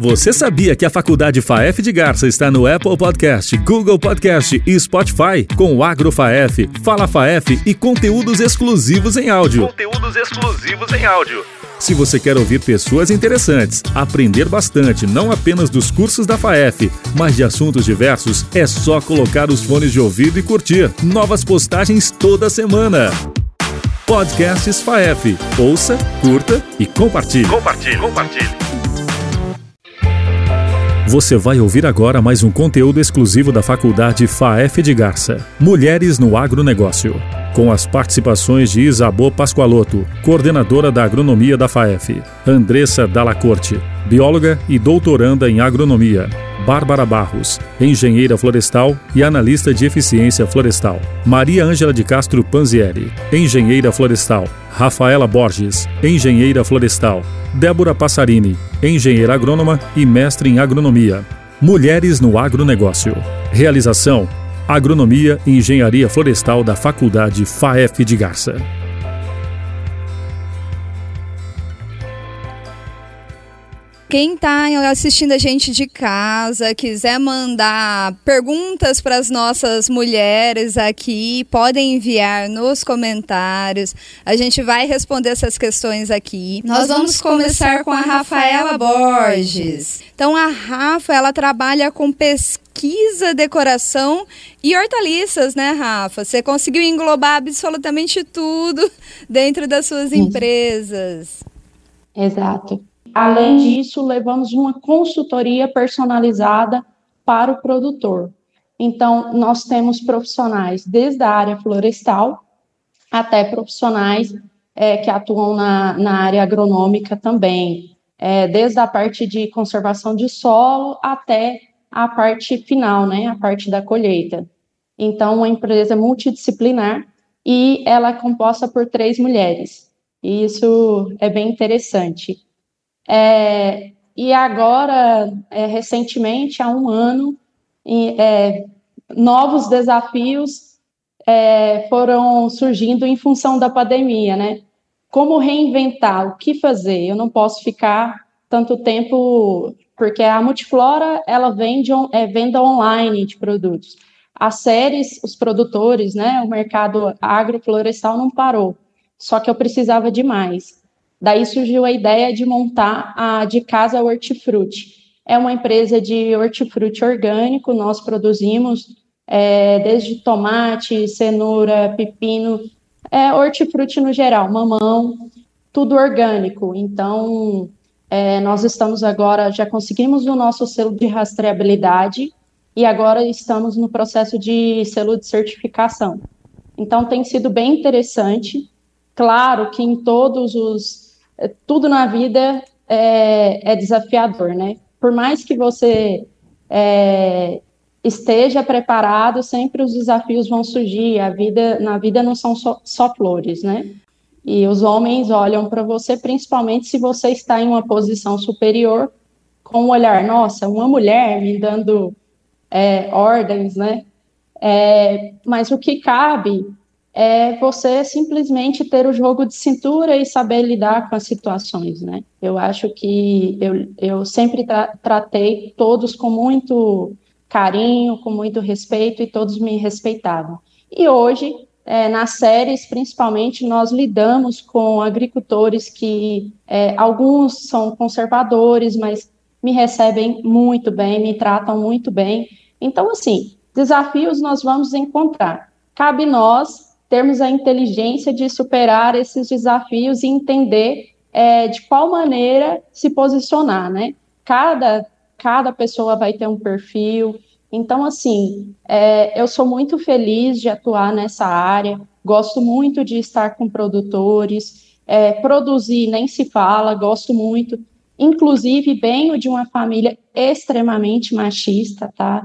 Você sabia que a Faculdade FAEF de Garça está no Apple Podcast, Google Podcast e Spotify? Com o Agro FAEF, Fala FAEF e conteúdos exclusivos em áudio. Conteúdos exclusivos em áudio. Se você quer ouvir pessoas interessantes, aprender bastante não apenas dos cursos da FAEF, mas de assuntos diversos, é só colocar os fones de ouvido e curtir. Novas postagens toda semana. Podcasts FAEF. Ouça, curta e compartilhe. Compartilhe, compartilhe. Você vai ouvir agora mais um conteúdo exclusivo da Faculdade FAEF de Garça. Mulheres no Agronegócio. Com as participações de Isabô Pascoaloto, coordenadora da agronomia da FAEF, Andressa Dalacorte, bióloga e doutoranda em agronomia, Bárbara Barros, engenheira florestal e analista de eficiência florestal. Maria Ângela de Castro Panzieri, engenheira florestal. Rafaela Borges, engenheira florestal. Débora Passarini, engenheira agrônoma e mestre em agronomia. Mulheres no agronegócio. Realização: Agronomia e Engenharia Florestal da Faculdade FAEF de Garça. Quem está assistindo a gente de casa, quiser mandar perguntas para as nossas mulheres aqui, podem enviar nos comentários. A gente vai responder essas questões aqui. Nós vamos começar com a Rafaela Borges. Então, a Rafa, ela trabalha com pesquisa, decoração e hortaliças, né, Rafa? Você conseguiu englobar absolutamente tudo dentro das suas empresas. Exato. Além disso, levamos uma consultoria personalizada para o produtor. Então, nós temos profissionais desde a área florestal até profissionais é, que atuam na, na área agronômica também, é, desde a parte de conservação de solo até a parte final, né, a parte da colheita. Então, uma empresa multidisciplinar e ela é composta por três mulheres. E isso é bem interessante. É, e agora, é, recentemente, há um ano, é, novos desafios é, foram surgindo em função da pandemia, né? Como reinventar, o que fazer? Eu não posso ficar tanto tempo, porque a Multiflora, ela vende é, venda online de produtos. As séries, os produtores, né, o mercado agroflorestal não parou, só que eu precisava de mais. Daí surgiu a ideia de montar a De Casa Hortifruti. É uma empresa de hortifruti orgânico, nós produzimos é, desde tomate, cenoura, pepino, é, hortifruti no geral, mamão, tudo orgânico. Então, é, nós estamos agora, já conseguimos o nosso selo de rastreabilidade e agora estamos no processo de selo de certificação. Então, tem sido bem interessante. Claro que em todos os tudo na vida é, é, desafiador, né? Por mais que você é, esteja preparado, sempre os desafios vão surgir. A vida, na vida não são só, só flores, né? E os homens olham para você, principalmente se você está em uma posição superior, com o olhar, nossa, uma mulher me dando é, ordens, né? É, mas o que cabe é você simplesmente ter o jogo de cintura e saber lidar com as situações, né? Eu acho que eu, eu sempre tra tratei todos com muito carinho, com muito respeito e todos me respeitavam. E hoje, é, nas séries, principalmente, nós lidamos com agricultores que é, alguns são conservadores, mas me recebem muito bem, me tratam muito bem. Então, assim, desafios nós vamos encontrar. Cabe nós termos a inteligência de superar esses desafios e entender é, de qual maneira se posicionar, né? Cada, cada pessoa vai ter um perfil. Então, assim, é, eu sou muito feliz de atuar nessa área, gosto muito de estar com produtores, é, produzir nem se fala, gosto muito. Inclusive, venho de uma família extremamente machista, tá?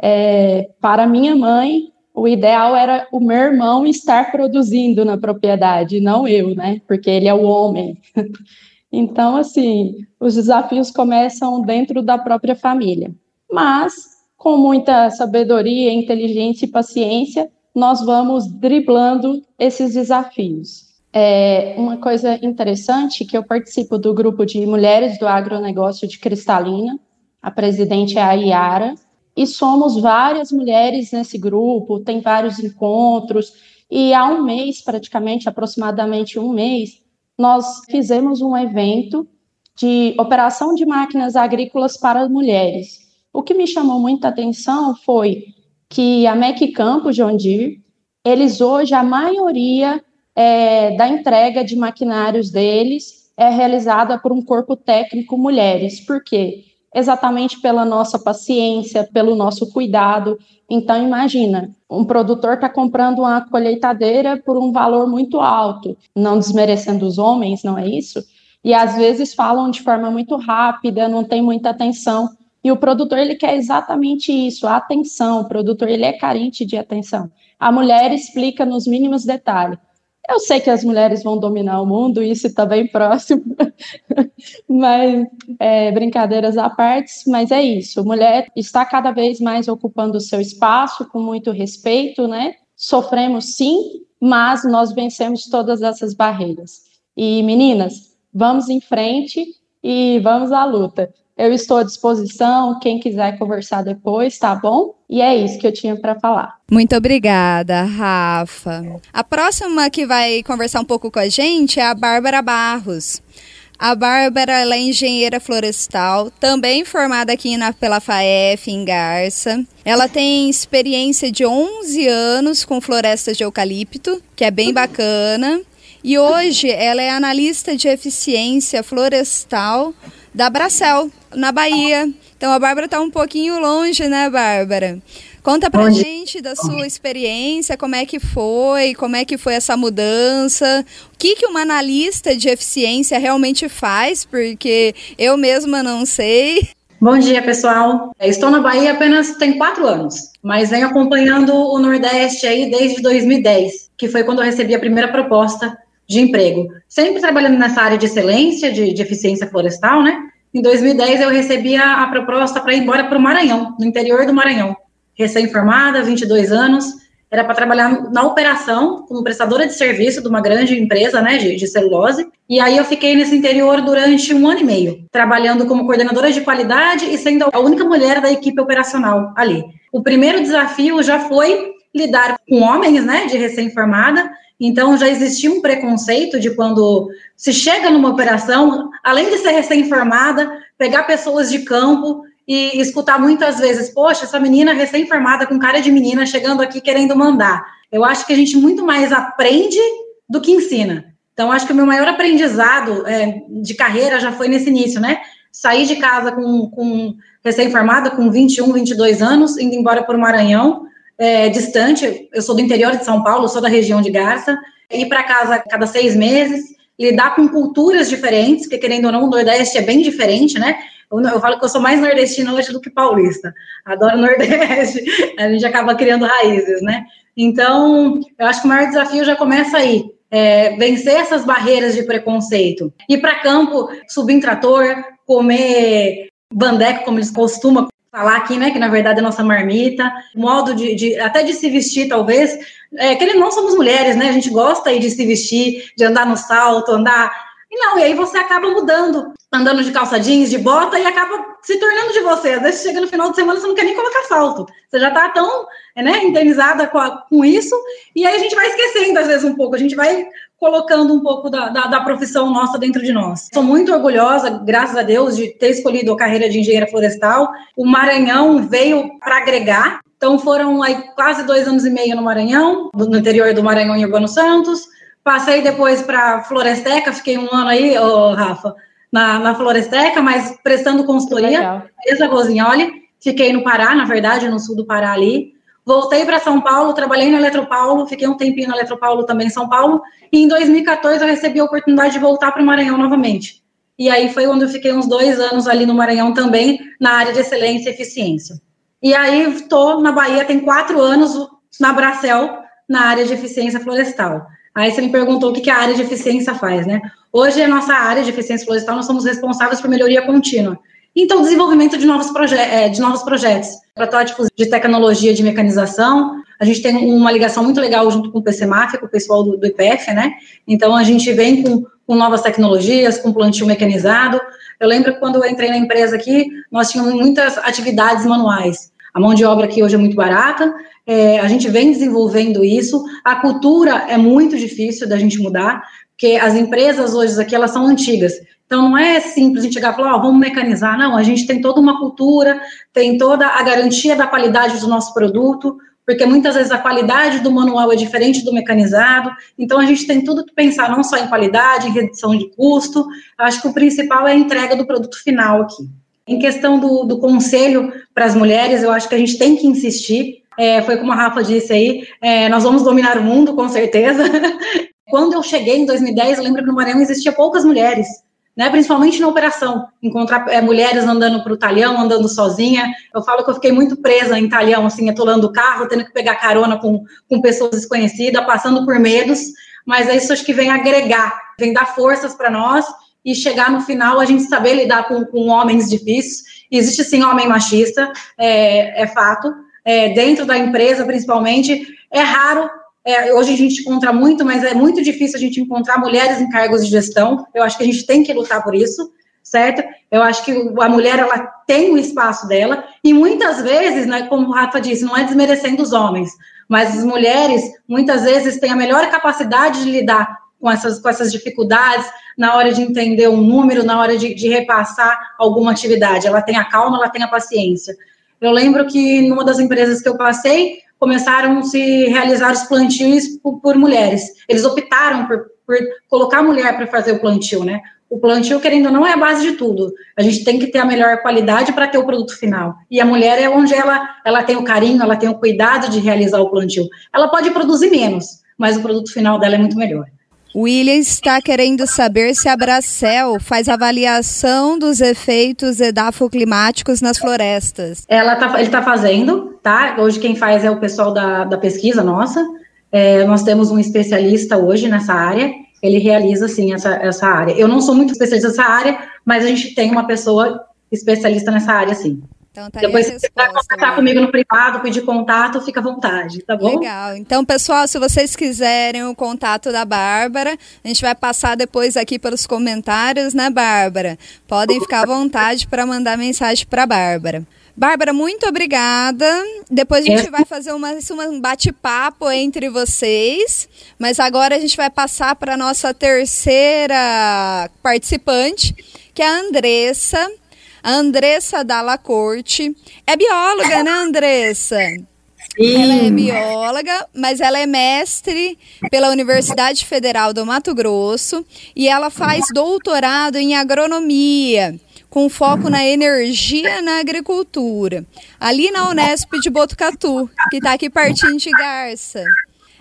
É, para minha mãe, o ideal era o meu irmão estar produzindo na propriedade, não eu, né? Porque ele é o homem. então, assim, os desafios começam dentro da própria família. Mas, com muita sabedoria, inteligência e paciência, nós vamos driblando esses desafios. É uma coisa interessante que eu participo do grupo de mulheres do agronegócio de Cristalina, a presidente é a Iara, e somos várias mulheres nesse grupo, tem vários encontros, e há um mês, praticamente, aproximadamente um mês, nós fizemos um evento de operação de máquinas agrícolas para mulheres. O que me chamou muita atenção foi que a MEC Campo Deere, eles hoje, a maioria é, da entrega de maquinários deles é realizada por um corpo técnico mulheres. Por quê? Exatamente pela nossa paciência, pelo nosso cuidado. Então, imagina, um produtor está comprando uma colheitadeira por um valor muito alto, não desmerecendo os homens, não é isso? E às vezes falam de forma muito rápida, não tem muita atenção. E o produtor ele quer exatamente isso, atenção. O produtor ele é carente de atenção. A mulher explica nos mínimos detalhes. Eu sei que as mulheres vão dominar o mundo, isso está bem próximo, mas é, brincadeiras à parte, mas é isso. Mulher está cada vez mais ocupando o seu espaço com muito respeito, né? Sofremos sim, mas nós vencemos todas essas barreiras. E meninas, vamos em frente e vamos à luta. Eu estou à disposição, quem quiser conversar depois, tá bom? E é isso que eu tinha para falar. Muito obrigada, Rafa. A próxima que vai conversar um pouco com a gente é a Bárbara Barros. A Bárbara é engenheira florestal, também formada aqui na, pela FAEF em Garça. Ela tem experiência de 11 anos com florestas de eucalipto, que é bem bacana. E hoje ela é analista de eficiência florestal da Bracel, na Bahia. Então a Bárbara está um pouquinho longe, né, Bárbara? Conta pra Onde? gente da sua experiência, como é que foi, como é que foi essa mudança, o que, que uma analista de eficiência realmente faz, porque eu mesma não sei. Bom dia, pessoal. Estou na Bahia apenas tem quatro anos, mas venho acompanhando o Nordeste aí desde 2010, que foi quando eu recebi a primeira proposta de emprego. Sempre trabalhando nessa área de excelência, de, de eficiência florestal, né? Em 2010 eu recebi a, a proposta para ir embora para o Maranhão, no interior do Maranhão. Recém-formada, 22 anos, era para trabalhar na operação como prestadora de serviço de uma grande empresa, né, de, de, celulose. E aí eu fiquei nesse interior durante um ano e meio, trabalhando como coordenadora de qualidade e sendo a única mulher da equipe operacional ali. O primeiro desafio já foi lidar com homens, né, de recém-formada, então, já existia um preconceito de quando se chega numa operação, além de ser recém-formada, pegar pessoas de campo e escutar muitas vezes: Poxa, essa menina recém-formada, com cara de menina, chegando aqui querendo mandar. Eu acho que a gente muito mais aprende do que ensina. Então, acho que o meu maior aprendizado é, de carreira já foi nesse início, né? Saí de casa com, com recém-formada, com 21, 22 anos, indo embora para o Maranhão é, distante, eu sou do interior de São Paulo, sou da região de Garça, ir para casa cada seis meses, lidar com culturas diferentes, que querendo ou não, o Nordeste é bem diferente, né? Eu, eu falo que eu sou mais nordestina hoje do que paulista. Adoro Nordeste, a gente acaba criando raízes, né? Então, eu acho que o maior desafio já começa aí. É, vencer essas barreiras de preconceito. Ir para campo, subir em trator, comer bandeco, como eles costumam falar aqui, né, que na verdade é nossa marmita, modo de, de até de se vestir, talvez, é, que não somos mulheres, né, a gente gosta aí de se vestir, de andar no salto, andar, e não, e aí você acaba mudando, andando de calça jeans, de bota, e acaba se tornando de você, às vezes chega no final de semana, você não quer nem colocar salto, você já tá tão, né, internizada com, a, com isso, e aí a gente vai esquecendo, às vezes, um pouco, a gente vai colocando um pouco da, da, da, profissão nossa dentro de nós. Sou muito orgulhosa, graças a Deus, de ter escolhido a carreira de engenheira florestal. O Maranhão veio para agregar. Então foram aí quase dois anos e meio no Maranhão, no interior do Maranhão em Urbano Santos. Passei depois para Floresteca, fiquei um ano aí, oh, Rafa, na, na Floresteca, mas prestando consultoria. Beleza, Rosinholi. Fiquei no Pará, na verdade, no sul do Pará ali. Voltei para São Paulo, trabalhei na Eletropaulo, fiquei um tempinho na Eletropaulo também em São Paulo, e em 2014 eu recebi a oportunidade de voltar para o Maranhão novamente. E aí foi onde eu fiquei uns dois anos ali no Maranhão também, na área de excelência e eficiência. E aí estou na Bahia tem quatro anos na Bracel, na área de eficiência florestal. Aí você me perguntou o que, que a área de eficiência faz, né? Hoje, a nossa área de eficiência florestal, nós somos responsáveis por melhoria contínua. Então, desenvolvimento de novos, é, de novos projetos, protótipos de tecnologia de mecanização. A gente tem uma ligação muito legal junto com o PCMAF, com o pessoal do, do IPF, né? Então, a gente vem com, com novas tecnologias, com plantio mecanizado. Eu lembro quando eu entrei na empresa aqui, nós tínhamos muitas atividades manuais. A mão de obra aqui hoje é muito barata, é, a gente vem desenvolvendo isso. A cultura é muito difícil da gente mudar, porque as empresas hoje aqui, elas são antigas. Então, não é simples a gente chegar e falar, oh, vamos mecanizar. Não, a gente tem toda uma cultura, tem toda a garantia da qualidade do nosso produto, porque muitas vezes a qualidade do manual é diferente do mecanizado. Então, a gente tem tudo que pensar, não só em qualidade, em redução de custo. Acho que o principal é a entrega do produto final aqui. Em questão do, do conselho para as mulheres, eu acho que a gente tem que insistir. É, foi como a Rafa disse aí, é, nós vamos dominar o mundo, com certeza. Quando eu cheguei em 2010, eu lembro que no Maranhão existia poucas mulheres, né, principalmente na operação. Encontrar é, mulheres andando para o talhão, andando sozinha. Eu falo que eu fiquei muito presa em talhão, assim, atolando o carro, tendo que pegar carona com, com pessoas desconhecidas, passando por medos. Mas é isso acho que vem agregar, vem dar forças para nós e chegar no final a gente saber lidar com, com homens difíceis. Existe sim homem machista, é, é fato. É, dentro da empresa, principalmente, é raro. É, hoje a gente encontra muito, mas é muito difícil a gente encontrar mulheres em cargos de gestão. Eu acho que a gente tem que lutar por isso, certo? Eu acho que a mulher ela tem o espaço dela e muitas vezes, né, como o Rafa disse, não é desmerecendo os homens, mas as mulheres muitas vezes têm a melhor capacidade de lidar com essas, com essas dificuldades, na hora de entender um número, na hora de, de repassar alguma atividade. Ela tem a calma, ela tem a paciência. Eu lembro que numa das empresas que eu passei, começaram a se realizar os plantios por, por mulheres. Eles optaram por, por colocar a mulher para fazer o plantio, né? O plantio, querendo ou não, é a base de tudo. A gente tem que ter a melhor qualidade para ter o produto final. E a mulher é onde ela, ela tem o carinho, ela tem o cuidado de realizar o plantio. Ela pode produzir menos, mas o produto final dela é muito melhor. William está querendo saber se a Bracel faz avaliação dos efeitos edafoclimáticos nas florestas. Ela tá, ele está fazendo, tá? Hoje quem faz é o pessoal da, da pesquisa nossa. É, nós temos um especialista hoje nessa área. Ele realiza, sim, essa, essa área. Eu não sou muito especialista nessa área, mas a gente tem uma pessoa especialista nessa área, sim. Então, tá Depois, se quiser contatar né? comigo no privado, pedir contato, fica à vontade, tá bom? Legal. Então, pessoal, se vocês quiserem o contato da Bárbara, a gente vai passar depois aqui pelos comentários, né, Bárbara? Podem ficar à vontade para mandar mensagem para a Bárbara. Bárbara, muito obrigada. Depois a gente é. vai fazer uma, um bate-papo entre vocês. Mas agora a gente vai passar para a nossa terceira participante, que é a Andressa. A Andressa Dalla Corte é bióloga, né, Andressa? Sim. Ela é bióloga, mas ela é mestre pela Universidade Federal do Mato Grosso e ela faz doutorado em agronomia, com foco na energia na agricultura, ali na Unesp de Botucatu, que está aqui pertinho de Garça.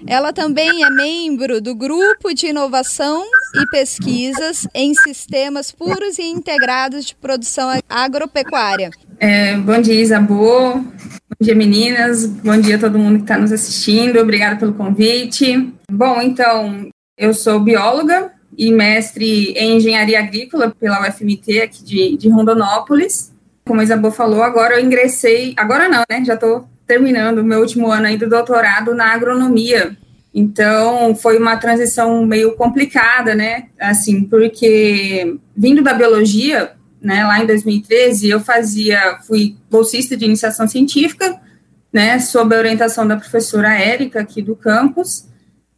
Ela também é membro do Grupo de Inovação e Pesquisas em Sistemas Puros e Integrados de Produção Agropecuária. É, bom dia, Isabô. Bom dia, meninas. Bom dia a todo mundo que está nos assistindo. Obrigada pelo convite. Bom, então, eu sou bióloga e mestre em engenharia agrícola pela UFMT aqui de, de Rondonópolis. Como a Isabô falou, agora eu ingressei, agora não, né? Já estou terminando o meu último ano aí do doutorado na agronomia. Então, foi uma transição meio complicada, né? Assim, porque vindo da biologia, né, lá em 2013, eu fazia, fui bolsista de iniciação científica, né, sob a orientação da professora Érica aqui do campus,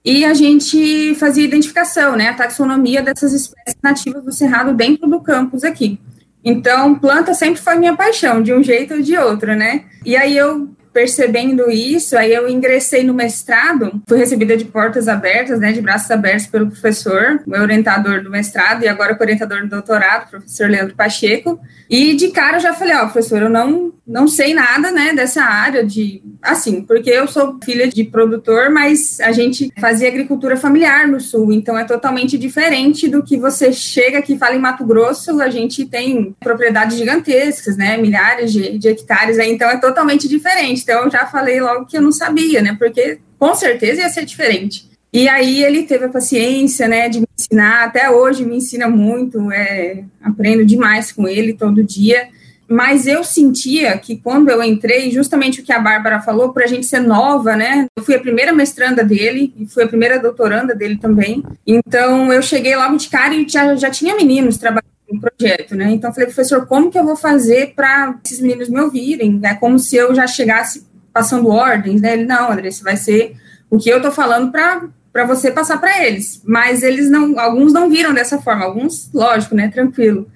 e a gente fazia identificação, né, a taxonomia dessas espécies nativas do cerrado dentro do campus aqui. Então, planta sempre foi minha paixão, de um jeito ou de outro, né? E aí eu percebendo isso, aí eu ingressei no mestrado, fui recebida de portas abertas, né, de braços abertos pelo professor, meu orientador do mestrado e agora orientador do doutorado, professor Leandro Pacheco. E de cara eu já falei, ó, oh, professor, eu não não sei nada, né, dessa área de assim, porque eu sou filha de produtor, mas a gente fazia agricultura familiar no sul, então é totalmente diferente do que você chega aqui e fala em Mato Grosso, a gente tem propriedades gigantescas, né, milhares de, de hectares, aí, então é totalmente diferente. Então, eu já falei logo que eu não sabia, né? Porque com certeza ia ser diferente. E aí ele teve a paciência, né, de me ensinar. Até hoje me ensina muito, é, aprendo demais com ele todo dia. mas eu sentia que quando eu entrei, justamente o que a Bárbara falou, para a gente ser nova, né? Eu fui a primeira mestranda dele e fui a primeira doutoranda dele também. Então eu cheguei logo de cara e já, já tinha meninos trabalhando no projeto, né? Então eu falei, professor, como que eu vou fazer para esses meninos me ouvirem? É como se eu já chegasse passando ordens, né? Ele, não, André, você vai ser o que eu tô falando para você passar para eles. Mas eles não, alguns não viram dessa forma, alguns, lógico, né, tranquilo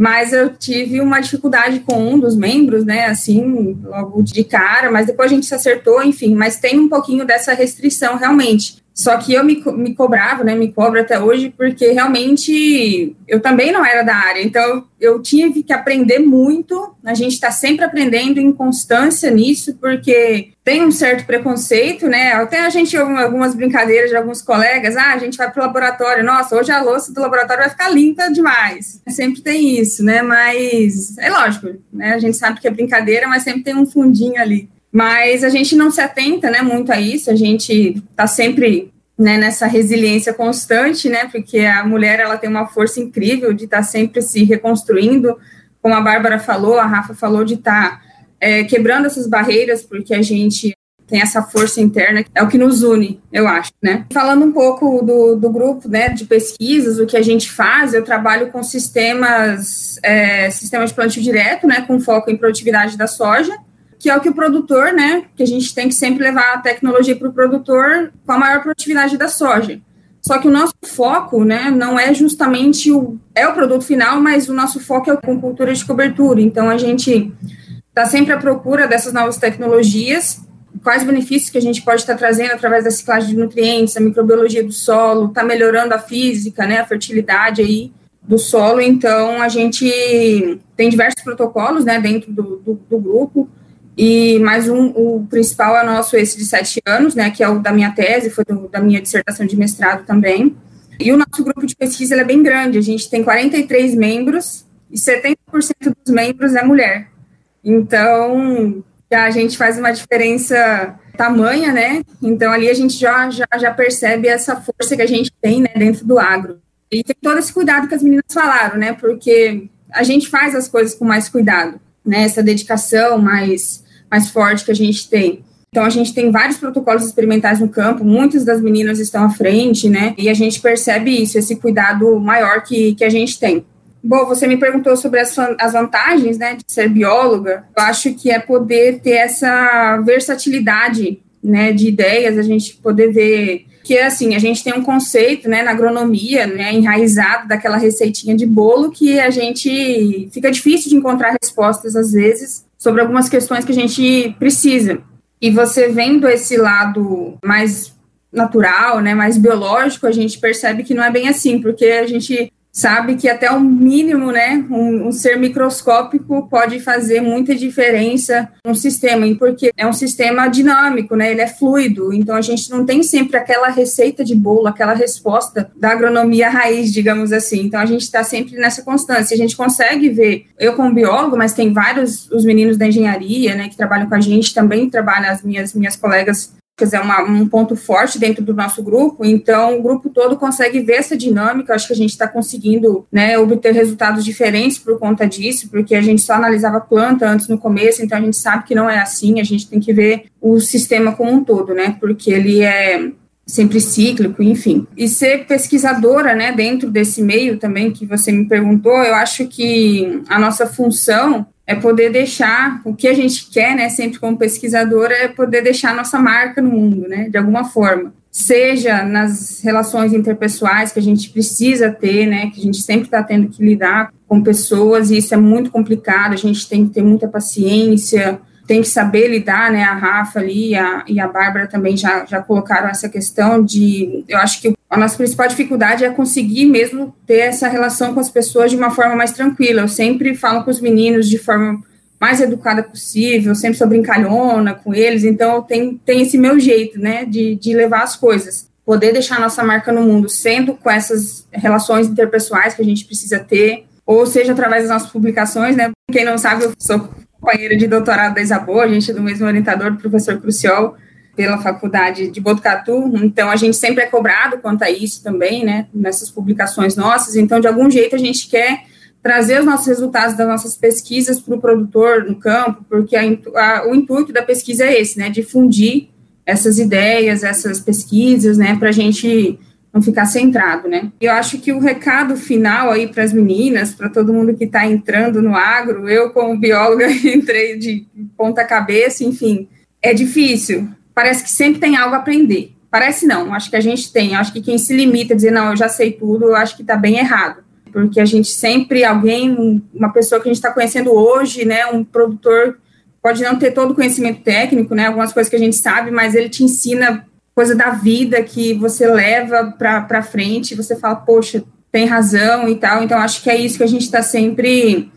mas eu tive uma dificuldade com um dos membros, né, assim, logo de cara, mas depois a gente se acertou, enfim, mas tem um pouquinho dessa restrição realmente. Só que eu me, me cobrava, né, me cobro até hoje, porque realmente eu também não era da área, então eu tive que aprender muito, a gente está sempre aprendendo em constância nisso, porque tem um certo preconceito, né, até a gente algumas brincadeiras de alguns colegas, ah, a gente vai para o laboratório, nossa, hoje a louça do laboratório vai ficar limpa demais, sempre tem isso, né, mas é lógico, né, a gente sabe que é brincadeira, mas sempre tem um fundinho ali. Mas a gente não se atenta, né, muito a isso. A gente está sempre né, nessa resiliência constante, né, porque a mulher ela tem uma força incrível de estar tá sempre se reconstruindo, como a Bárbara falou, a Rafa falou de estar tá, é, quebrando essas barreiras, porque a gente tem essa força interna, é o que nos une, eu acho, né. Falando um pouco do, do grupo, né, de pesquisas, o que a gente faz, eu trabalho com sistemas, é, sistemas de plantio direto, né, com foco em produtividade da soja, que é o que o produtor, né, que a gente tem que sempre levar a tecnologia para o produtor com a maior produtividade da soja. Só que o nosso foco, né, não é justamente o é o produto final, mas o nosso foco é com cultura de cobertura. Então a gente está sempre à procura dessas novas tecnologias, quais benefícios que a gente pode estar tá trazendo através da ciclagem de nutrientes, a microbiologia do solo, está melhorando a física, né, a fertilidade aí do solo. Então a gente tem diversos protocolos, né, dentro do, do, do grupo e mais um, o principal é nosso esse de sete anos, né, que é o da minha tese, foi do, da minha dissertação de mestrado também. E o nosso grupo de pesquisa é bem grande, a gente tem 43 membros e 70% dos membros é mulher. Então, a gente faz uma diferença tamanha, né? Então, ali a gente já, já, já percebe essa força que a gente tem né, dentro do agro. E tem todo esse cuidado que as meninas falaram, né? Porque a gente faz as coisas com mais cuidado, né? Essa dedicação mais mais forte que a gente tem. Então, a gente tem vários protocolos experimentais no campo, muitas das meninas estão à frente, né? E a gente percebe isso, esse cuidado maior que, que a gente tem. Bom, você me perguntou sobre as, as vantagens, né, de ser bióloga. Eu acho que é poder ter essa versatilidade, né, de ideias, a gente poder ver que assim, a gente tem um conceito, né, na agronomia, né, enraizado daquela receitinha de bolo que a gente fica difícil de encontrar respostas às vezes sobre algumas questões que a gente precisa. E você vendo esse lado mais natural, né, mais biológico, a gente percebe que não é bem assim, porque a gente sabe que até o mínimo, né, um, um, ser microscópico pode fazer muita diferença no sistema, porque é um sistema dinâmico, né, ele é fluido, então a gente não tem sempre aquela receita de bolo, aquela resposta da agronomia raiz, digamos assim, então a gente está sempre nessa constância, a gente consegue ver, eu como biólogo, mas tem vários, os meninos da engenharia, né, que trabalham com a gente, também trabalham, as minhas, minhas colegas quer dizer, uma, um ponto forte dentro do nosso grupo, então o grupo todo consegue ver essa dinâmica, acho que a gente está conseguindo né, obter resultados diferentes por conta disso, porque a gente só analisava planta antes no começo, então a gente sabe que não é assim, a gente tem que ver o sistema como um todo, né, porque ele é sempre cíclico, enfim. E ser pesquisadora, né, dentro desse meio também que você me perguntou, eu acho que a nossa função é poder deixar o que a gente quer, né, sempre como pesquisadora, é poder deixar nossa marca no mundo, né, de alguma forma. Seja nas relações interpessoais que a gente precisa ter, né, que a gente sempre está tendo que lidar com pessoas, e isso é muito complicado, a gente tem que ter muita paciência, tem que saber lidar, né? A Rafa ali a, e a Bárbara também já, já colocaram essa questão de. Eu acho que a nossa principal dificuldade é conseguir mesmo ter essa relação com as pessoas de uma forma mais tranquila. Eu sempre falo com os meninos de forma mais educada possível, sempre sou brincalhona com eles, então tenho, tenho esse meu jeito, né, de, de levar as coisas. Poder deixar a nossa marca no mundo sendo com essas relações interpessoais que a gente precisa ter, ou seja, através das nossas publicações, né? Quem não sabe, eu sou companheira de doutorado da Isabô, a gente é do mesmo orientador, do professor Cruciol, pela faculdade de Botucatu, então a gente sempre é cobrado quanto a isso também, né, nessas publicações nossas, então de algum jeito a gente quer trazer os nossos resultados das nossas pesquisas para o produtor no campo, porque a, a, o intuito da pesquisa é esse, né, difundir essas ideias, essas pesquisas, né, para a gente não ficar centrado, né. Eu acho que o recado final aí para as meninas, para todo mundo que está entrando no agro, eu como bióloga entrei de ponta cabeça, enfim, é difícil. Parece que sempre tem algo a aprender. Parece não, acho que a gente tem. Acho que quem se limita a dizer, não, eu já sei tudo, eu acho que está bem errado. Porque a gente sempre, alguém, uma pessoa que a gente está conhecendo hoje, né, um produtor, pode não ter todo o conhecimento técnico, né, algumas coisas que a gente sabe, mas ele te ensina coisa da vida que você leva para frente, você fala, poxa, tem razão e tal. Então, acho que é isso que a gente está sempre,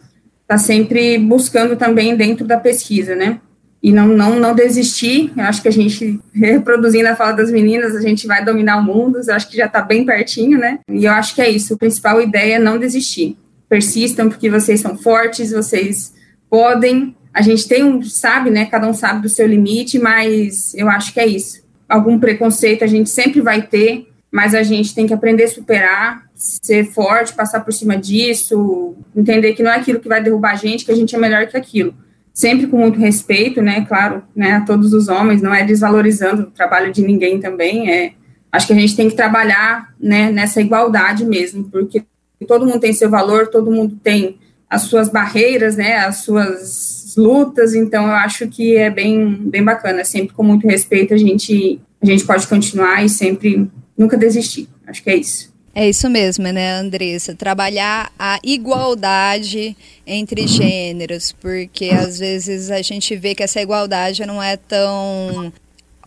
tá sempre buscando também dentro da pesquisa, né? E não, não, não desistir. Eu acho que a gente, reproduzindo a fala das meninas, a gente vai dominar o mundo. Eu acho que já está bem pertinho, né? E eu acho que é isso. A principal ideia é não desistir. Persistam, porque vocês são fortes, vocês podem. A gente tem um, sabe, né? Cada um sabe do seu limite, mas eu acho que é isso. Algum preconceito a gente sempre vai ter, mas a gente tem que aprender a superar, ser forte, passar por cima disso, entender que não é aquilo que vai derrubar a gente, que a gente é melhor que aquilo sempre com muito respeito, né, claro, né, a todos os homens, não é desvalorizando o trabalho de ninguém também, é, acho que a gente tem que trabalhar, né, nessa igualdade mesmo, porque todo mundo tem seu valor, todo mundo tem as suas barreiras, né, as suas lutas, então eu acho que é bem, bem bacana, sempre com muito respeito a gente, a gente pode continuar e sempre, nunca desistir, acho que é isso. É isso mesmo, né, Andressa? Trabalhar a igualdade entre gêneros, porque às vezes a gente vê que essa igualdade não é tão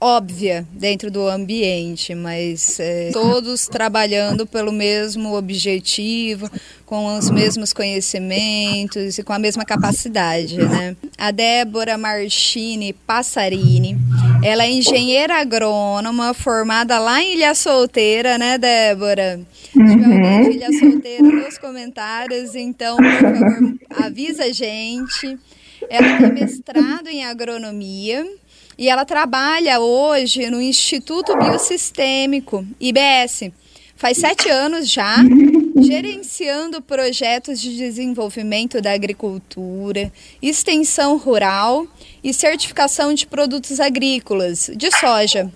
óbvia dentro do ambiente, mas é, todos trabalhando pelo mesmo objetivo, com os mesmos conhecimentos e com a mesma capacidade, né? A Débora Marchini Passarini, ela é engenheira agrônoma formada lá em Ilha Solteira, né, Débora? Uhum. Alguém de Ilha Solteira nos comentários, então, por favor, avisa a gente. Ela tem mestrado em agronomia e ela trabalha hoje no Instituto Biosistêmico, IBS. Faz sete anos já, gerenciando projetos de desenvolvimento da agricultura, extensão rural e certificação de produtos agrícolas de soja.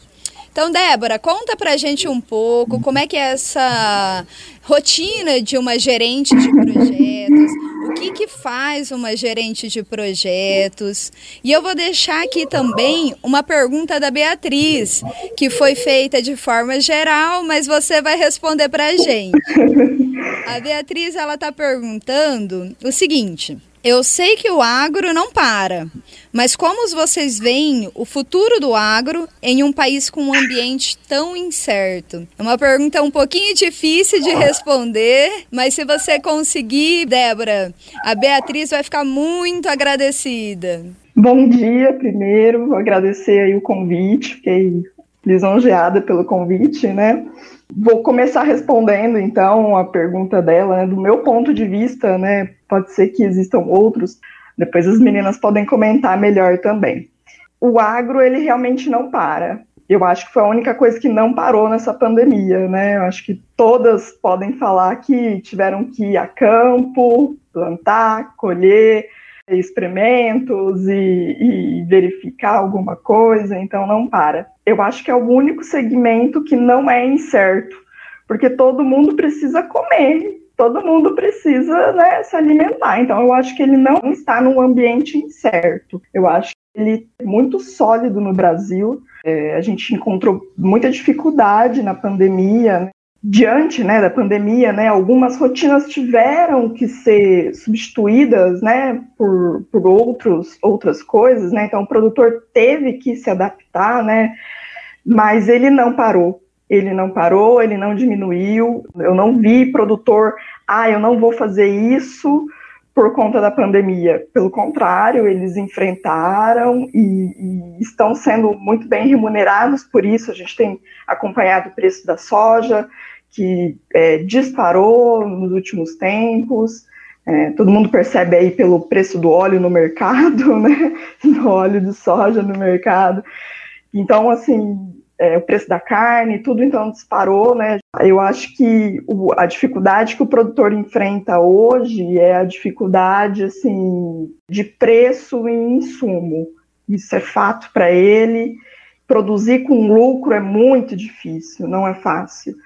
Então, Débora, conta pra gente um pouco como é que é essa rotina de uma gerente de projetos, o que, que faz uma gerente de projetos. E eu vou deixar aqui também uma pergunta da Beatriz, que foi feita de forma geral, mas você vai responder para a gente. A Beatriz ela está perguntando o seguinte. Eu sei que o agro não para, mas como vocês veem o futuro do agro em um país com um ambiente tão incerto? É uma pergunta um pouquinho difícil de responder, mas se você conseguir, Débora, a Beatriz vai ficar muito agradecida. Bom dia, primeiro, vou agradecer aí o convite, fiquei lisonjeada pelo convite, né? Vou começar respondendo, então, a pergunta dela, né? do meu ponto de vista, né? Pode ser que existam outros, depois as meninas podem comentar melhor também. O agro, ele realmente não para. Eu acho que foi a única coisa que não parou nessa pandemia, né? Eu acho que todas podem falar que tiveram que ir a campo, plantar, colher, experimentos e, e, verificar alguma coisa, então não para. Eu acho que é o único segmento que não é incerto, porque todo mundo precisa comer, todo mundo precisa né, se alimentar. Então eu acho que ele não está num ambiente incerto. Eu acho que ele é muito sólido no Brasil. É, a gente encontrou muita dificuldade na pandemia, né? diante né, da pandemia, né, algumas rotinas tiveram que ser substituídas né, por, por outros, outras coisas, né, então o produtor teve que se adaptar, né, mas ele não parou, ele não parou, ele não diminuiu, eu não vi produtor, ah, eu não vou fazer isso por conta da pandemia, pelo contrário, eles enfrentaram e, e estão sendo muito bem remunerados por isso, a gente tem acompanhado o preço da soja, que é, disparou nos últimos tempos. É, todo mundo percebe aí pelo preço do óleo no mercado, né? Do óleo de soja no mercado. Então, assim, é, o preço da carne, tudo então disparou, né? Eu acho que o, a dificuldade que o produtor enfrenta hoje é a dificuldade, assim, de preço em insumo. Isso é fato para ele. Produzir com lucro é muito difícil, não é fácil.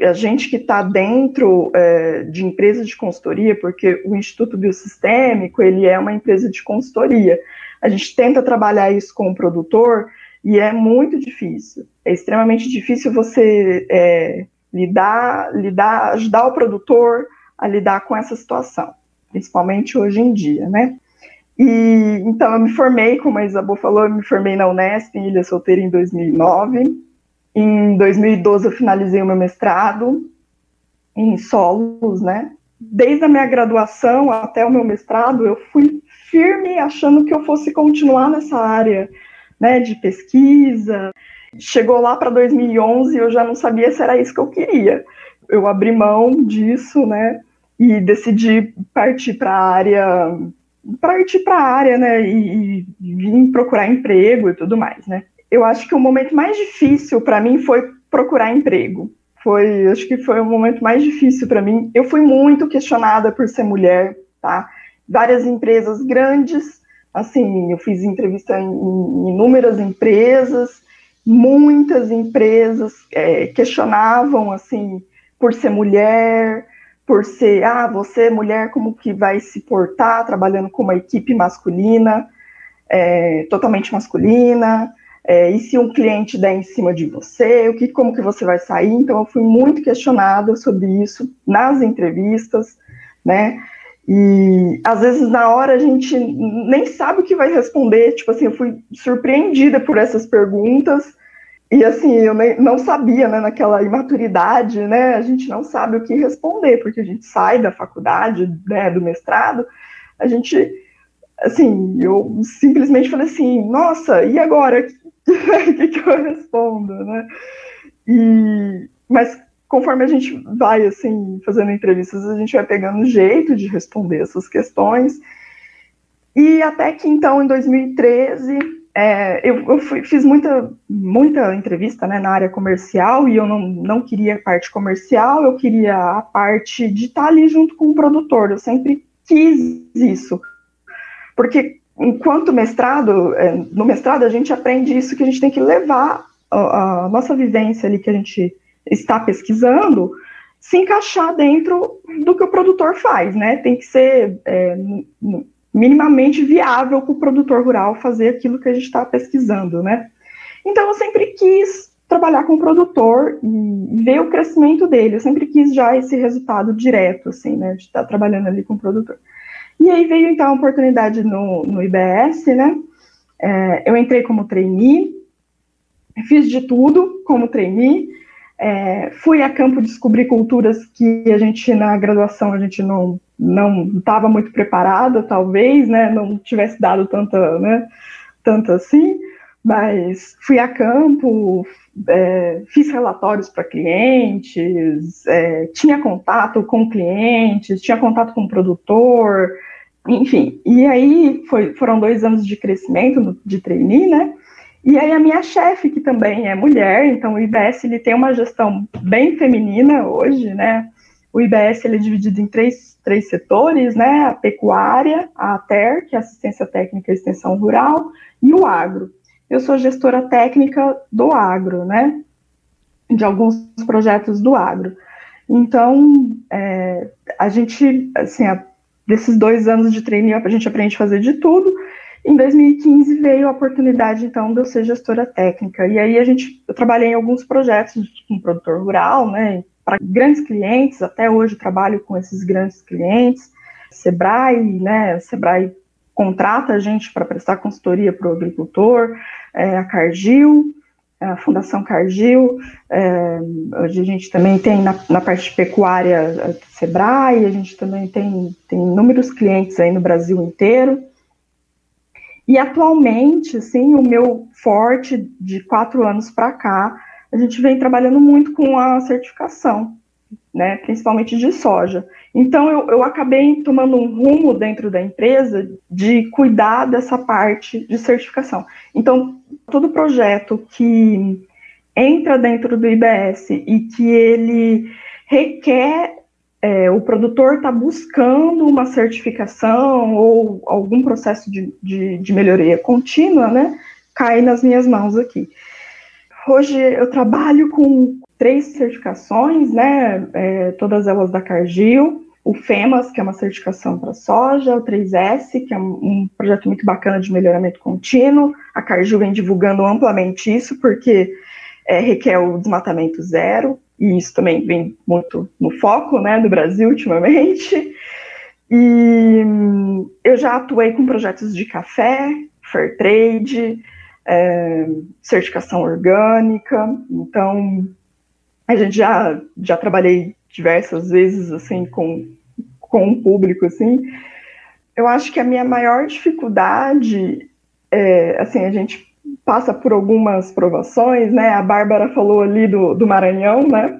A gente que está dentro é, de empresas de consultoria, porque o Instituto Biosistêmico ele é uma empresa de consultoria, a gente tenta trabalhar isso com o produtor e é muito difícil. É extremamente difícil você é, lidar, lidar, ajudar o produtor a lidar com essa situação, principalmente hoje em dia, né? E então eu me formei, como a Isabel falou, eu me formei na Unesp em Ilha Solteira em 2009. Em 2012 eu finalizei o meu mestrado em solos, né? Desde a minha graduação até o meu mestrado, eu fui firme achando que eu fosse continuar nessa área né, de pesquisa. Chegou lá para 2011 eu já não sabia se era isso que eu queria. Eu abri mão disso, né, e decidi partir para a área, partir para a área, né, e, e vim procurar emprego e tudo mais, né. Eu acho que o momento mais difícil para mim foi procurar emprego. Foi, acho que foi o momento mais difícil para mim. Eu fui muito questionada por ser mulher, tá? Várias empresas grandes assim, eu fiz entrevista em, inúmeras empresas, muitas empresas é, questionavam, assim, por ser mulher, por ser, ah, você é mulher, como que vai se portar trabalhando com uma equipe masculina, é, totalmente masculina, é, e se um cliente der em cima de você, o que, como que você vai sair? Então, eu fui muito questionada sobre isso nas entrevistas, né? E às vezes na hora a gente nem sabe o que vai responder. Tipo assim, eu fui surpreendida por essas perguntas. E assim, eu nem, não sabia, né, naquela imaturidade, né, a gente não sabe o que responder, porque a gente sai da faculdade, né, do mestrado, a gente, assim, eu simplesmente falei assim, nossa, e agora? O que, que eu respondo, né? E, mas conforme a gente vai assim fazendo entrevistas, a gente vai pegando jeito de responder essas questões. E até que então, em 2013, é, eu, eu fui, fiz muita, muita entrevista né, na área comercial e eu não, não queria a parte comercial, eu queria a parte de estar ali junto com o produtor. Eu sempre quis isso. Porque enquanto mestrado, é, no mestrado a gente aprende isso que a gente tem que levar a, a nossa vivência ali que a gente está pesquisando se encaixar dentro do que o produtor faz, né? Tem que ser é, minimamente viável para o produtor rural fazer aquilo que a gente está pesquisando, né? Então eu sempre quis trabalhar com o produtor e ver o crescimento dele. Eu sempre quis já esse resultado direto, assim, né? De estar trabalhando ali com o produtor. E aí veio então a oportunidade no, no IBS, né? É, eu entrei como trainee, fiz de tudo como trainee, é, fui a campo descobrir culturas que a gente na graduação a gente não não estava muito preparada, talvez, né, não tivesse dado tanta, né, tanto assim, mas fui a campo, é, fiz relatórios para clientes, é, tinha contato com clientes, tinha contato com o produtor, enfim, e aí foi, foram dois anos de crescimento de trainee, né, e aí a minha chefe, que também é mulher, então o IBS ele tem uma gestão bem feminina hoje, né? O IBS ele é dividido em três, três setores, né? A pecuária, a ATER, que é assistência técnica e extensão rural, e o agro. Eu sou gestora técnica do agro, né? De alguns projetos do agro. Então, é, a gente, assim, a, desses dois anos de treino, a gente aprende a fazer de tudo, em 2015 veio a oportunidade, então, de eu ser gestora técnica. E aí a gente, eu trabalhei em alguns projetos com produtor rural, né, para grandes clientes. Até hoje trabalho com esses grandes clientes. Sebrae, né, Sebrae contrata a gente para prestar consultoria para o agricultor, é, a Cargill, a Fundação Cargill, é, a gente também tem na, na, parte pecuária a Sebrae, a gente também tem, tem inúmeros clientes aí no Brasil inteiro. E atualmente, assim, o meu forte de quatro anos para cá, a gente vem trabalhando muito com a certificação, né, principalmente de soja. Então, eu, eu acabei tomando um rumo dentro da empresa de cuidar dessa parte de certificação. Então, todo projeto que entra dentro do IBS e que ele requer, é, o produtor está buscando uma certificação ou algum processo de, de, de melhoria contínua, né? Cai nas minhas mãos aqui. Hoje eu trabalho com três certificações, né? É, todas elas da Cargill, o FEMAS, que é uma certificação para soja, o 3S, que é um projeto muito bacana de melhoramento contínuo. A Cargill vem divulgando amplamente isso, porque é, requer o desmatamento zero, e isso também vem muito no foco né, do Brasil ultimamente. E eu já atuei com projetos de café, fair trade, é, certificação orgânica, então a gente já, já trabalhei diversas vezes assim com, com o público assim. Eu acho que a minha maior dificuldade é assim, a gente passa por algumas provações, né? A Bárbara falou ali do, do Maranhão, né?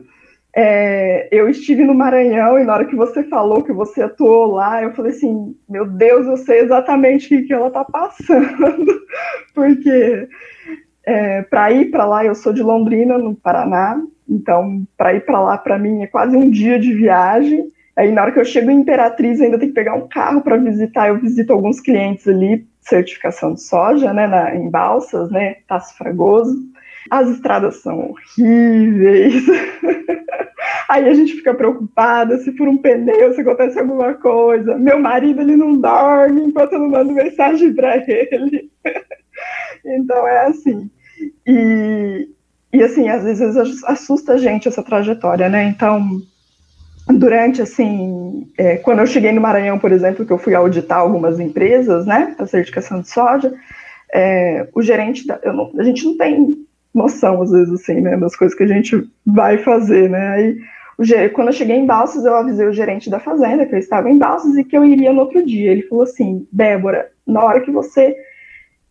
É, eu estive no Maranhão e na hora que você falou que você atuou lá, eu falei assim, meu Deus, eu sei exatamente o que, que ela está passando, porque é, para ir para lá, eu sou de Londrina, no Paraná, então para ir para lá para mim é quase um dia de viagem. Aí na hora que eu chego em Imperatriz, ainda tenho que pegar um carro para visitar. Eu visito alguns clientes ali certificação de soja, né, na, em balsas, né, Taço Fragoso. As estradas são horríveis. Aí a gente fica preocupada se por um pneu, se acontece alguma coisa. Meu marido, ele não dorme enquanto eu não mando mensagem para ele. então é assim. E, e assim, às vezes assusta a gente essa trajetória, né? Então, durante, assim, é, quando eu cheguei no Maranhão, por exemplo, que eu fui auditar algumas empresas, né, para certificação de soja, é, o gerente, da, não, a gente não tem noção, às vezes, assim, né, das coisas que a gente vai fazer, né, aí, o, quando eu cheguei em Balsas, eu avisei o gerente da fazenda que eu estava em Balsas e que eu iria no outro dia, ele falou assim, Débora, na hora que você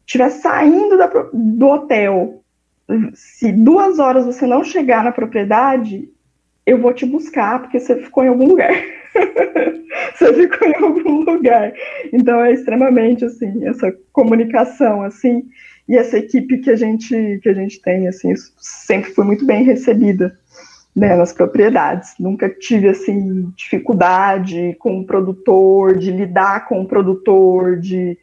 estiver saindo da, do hotel, se duas horas você não chegar na propriedade, eu vou te buscar porque você ficou em algum lugar. você ficou em algum lugar. Então é extremamente assim essa comunicação assim e essa equipe que a gente que a gente tem assim sempre foi muito bem recebida né, nas propriedades. Nunca tive assim dificuldade com o produtor, de lidar com o produtor, de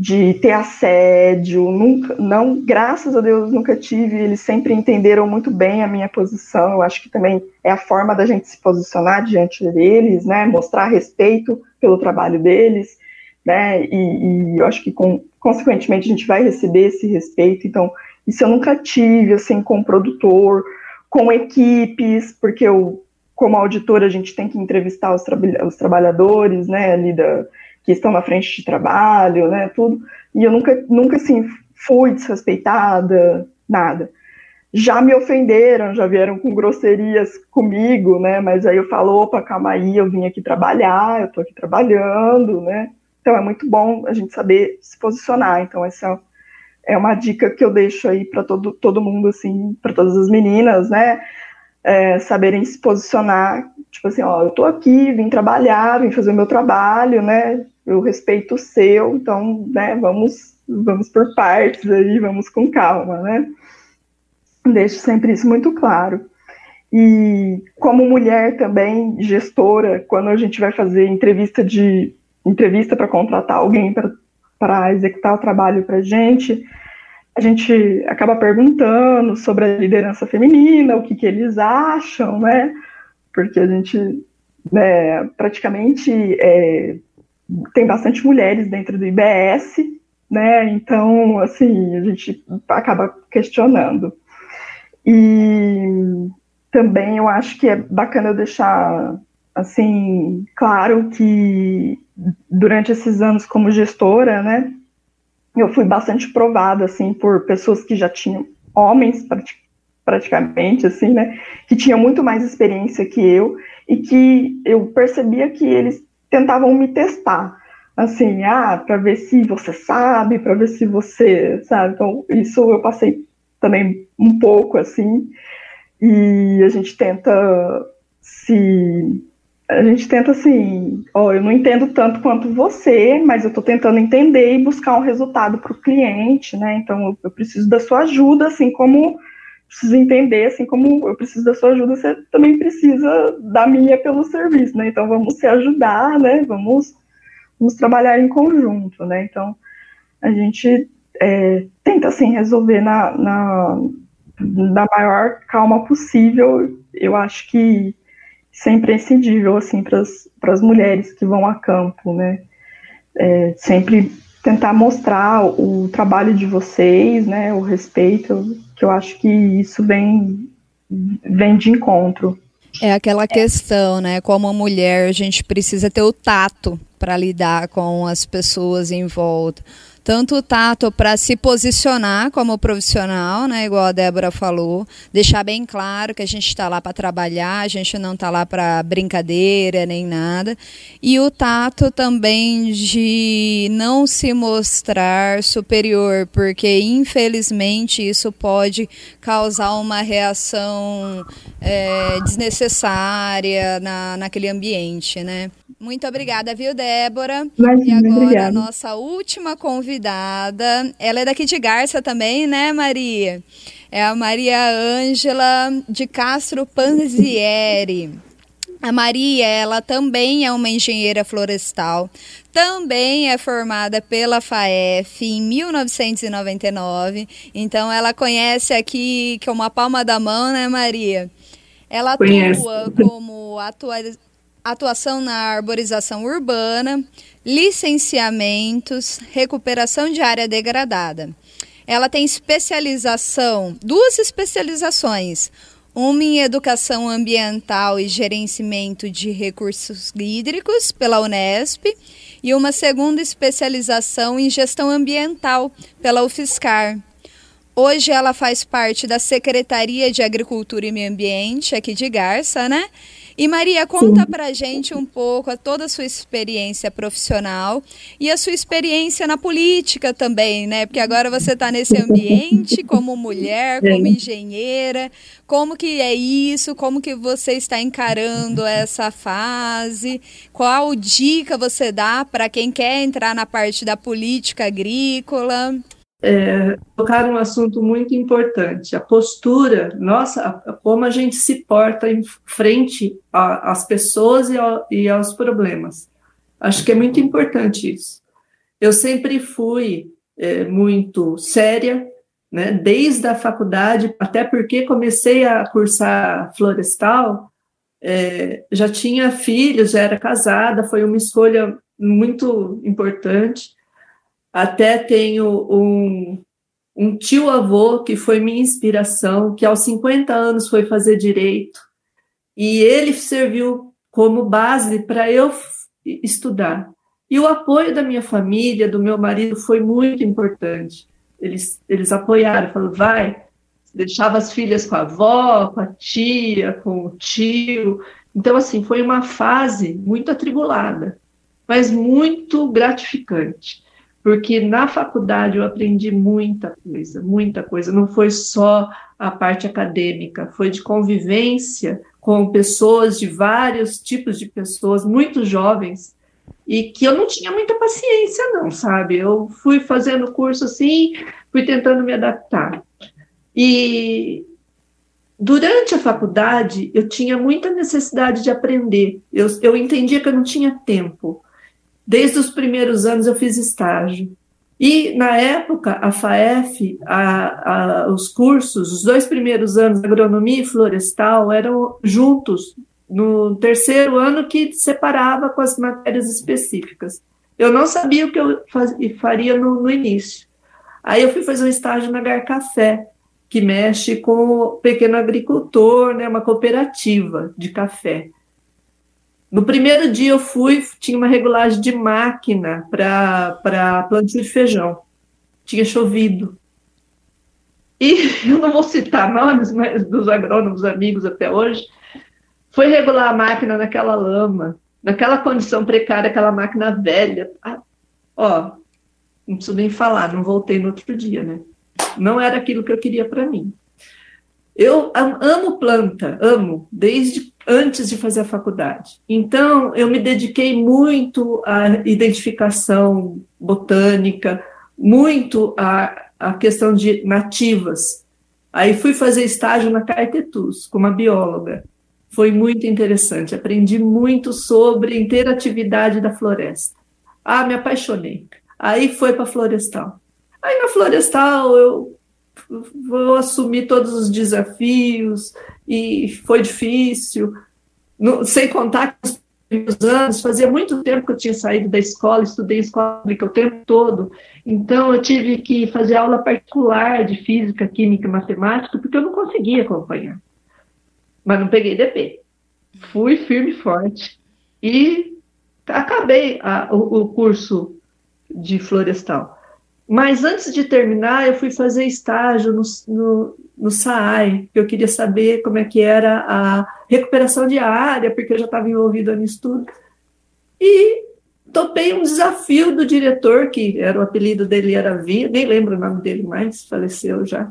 de ter assédio, nunca, não, graças a Deus nunca tive, eles sempre entenderam muito bem a minha posição, eu acho que também é a forma da gente se posicionar diante deles, né, mostrar respeito pelo trabalho deles, né, e, e eu acho que com, consequentemente a gente vai receber esse respeito, então isso eu nunca tive, assim, com produtor, com equipes, porque eu, como auditora, a gente tem que entrevistar os, tra os trabalhadores, né, ali da que estão na frente de trabalho, né, tudo. E eu nunca, nunca assim, fui desrespeitada, nada. Já me ofenderam, já vieram com grosserias comigo, né, mas aí eu falo, opa, calma aí, eu vim aqui trabalhar, eu tô aqui trabalhando, né. Então é muito bom a gente saber se posicionar. Então essa é uma dica que eu deixo aí para todo, todo mundo, assim, para todas as meninas, né, é, saberem se posicionar, tipo assim, ó, eu tô aqui, vim trabalhar, vim fazer o meu trabalho, né? Eu respeito o seu, então, né, vamos, vamos por partes aí, vamos com calma, né? Deixo sempre isso muito claro. E como mulher também, gestora, quando a gente vai fazer entrevista de entrevista para contratar alguém para executar o trabalho para gente, a gente acaba perguntando sobre a liderança feminina, o que, que eles acham, né? Porque a gente né, praticamente é, tem bastante mulheres dentro do IBS, né? Então, assim, a gente acaba questionando. E também eu acho que é bacana eu deixar assim claro que durante esses anos como gestora, né, eu fui bastante provada, assim, por pessoas que já tinham, homens praticamente, assim, né, que tinham muito mais experiência que eu, e que eu percebia que eles tentavam me testar, assim, ah, para ver se você sabe, para ver se você, sabe, então isso eu passei também um pouco, assim, e a gente tenta se a gente tenta assim, ó, eu não entendo tanto quanto você, mas eu estou tentando entender e buscar um resultado para o cliente, né? Então eu, preciso da sua ajuda, assim como preciso entender, assim como eu preciso da sua ajuda, você também precisa da minha pelo serviço, né? Então vamos se ajudar, né? Vamos, vamos trabalhar em conjunto, né? Então a gente é, tenta assim resolver na, na, na maior calma possível. Eu acho que isso é imprescindível assim para as mulheres que vão a campo, né? É, sempre tentar mostrar o trabalho de vocês, né? O respeito que eu acho que isso vem, vem de encontro. É aquela questão, né? Como mulher, a gente precisa ter o tato para lidar com as pessoas em volta tanto o tato para se posicionar como profissional, né, igual a Débora falou, deixar bem claro que a gente está lá para trabalhar, a gente não está lá para brincadeira nem nada, e o tato também de não se mostrar superior, porque infelizmente isso pode causar uma reação é, desnecessária na, naquele ambiente, né? Muito obrigada, viu, Débora? Imagina, e agora, obrigada. nossa última convidada. Ela é daqui de Garça também, né, Maria? É a Maria Ângela de Castro Panzieri. A Maria, ela também é uma engenheira florestal, também é formada pela FAEF em 1999, então ela conhece aqui com uma palma da mão, né, Maria? Ela Conheço. atua como atua atuação na arborização urbana, licenciamentos, recuperação de área degradada. Ela tem especialização, duas especializações, uma em educação ambiental e gerenciamento de recursos hídricos pela Unesp e uma segunda especialização em gestão ambiental pela UFSCar. Hoje ela faz parte da Secretaria de Agricultura e Meio Ambiente aqui de Garça, né? E Maria, conta Sim. pra gente um pouco a toda a sua experiência profissional e a sua experiência na política também, né? Porque agora você está nesse ambiente como mulher, como engenheira. Como que é isso? Como que você está encarando essa fase? Qual dica você dá para quem quer entrar na parte da política agrícola? É, tocar um assunto muito importante, a postura, nossa, como a gente se porta em frente às pessoas e, e aos problemas. Acho que é muito importante isso. Eu sempre fui é, muito séria, né, desde a faculdade, até porque comecei a cursar florestal, é, já tinha filhos, já era casada, foi uma escolha muito importante. Até tenho um, um tio-avô que foi minha inspiração, que aos 50 anos foi fazer direito, e ele serviu como base para eu estudar. E o apoio da minha família, do meu marido, foi muito importante. Eles, eles apoiaram, falaram, vai, deixava as filhas com a avó, com a tia, com o tio. Então, assim, foi uma fase muito atribulada, mas muito gratificante porque na faculdade eu aprendi muita coisa, muita coisa. Não foi só a parte acadêmica, foi de convivência com pessoas de vários tipos de pessoas, muito jovens, e que eu não tinha muita paciência, não, sabe? Eu fui fazendo curso assim, fui tentando me adaptar. E durante a faculdade, eu tinha muita necessidade de aprender. Eu, eu entendia que eu não tinha tempo. Desde os primeiros anos eu fiz estágio. E, na época, a FAEF, a, a, os cursos, os dois primeiros anos, agronomia e florestal, eram juntos, no terceiro ano que separava com as matérias específicas. Eu não sabia o que eu faz, faria no, no início. Aí eu fui fazer um estágio na Gar Café, que mexe com o pequeno agricultor, né, uma cooperativa de café. No primeiro dia eu fui, tinha uma regulagem de máquina para plantio de feijão. Tinha chovido. E eu não vou citar nomes mas dos agrônomos amigos até hoje. Foi regular a máquina naquela lama, naquela condição precária, aquela máquina velha. Ah, ó, não preciso nem falar, não voltei no outro dia, né? Não era aquilo que eu queria para mim. Eu amo planta, amo, desde antes de fazer a faculdade. Então, eu me dediquei muito à identificação botânica, muito à, à questão de nativas. Aí fui fazer estágio na Caetetus, como bióloga. Foi muito interessante, aprendi muito sobre interatividade da floresta. Ah, me apaixonei. Aí foi para florestal. Aí na florestal eu vou assumir todos os desafios e foi difícil. No, sem contar que os anos, fazia muito tempo que eu tinha saído da escola, estudei escola pública o tempo todo, então eu tive que fazer aula particular de física, química e matemática, porque eu não conseguia acompanhar. Mas não peguei DP. Fui firme e forte. E acabei a, o, o curso de florestal. Mas antes de terminar, eu fui fazer estágio no, no, no SAAI, porque eu queria saber como é que era a recuperação de área, porque eu já estava envolvida no estudo. E topei um desafio do diretor, que era o apelido dele era Via, nem lembro o nome dele mais, faleceu já.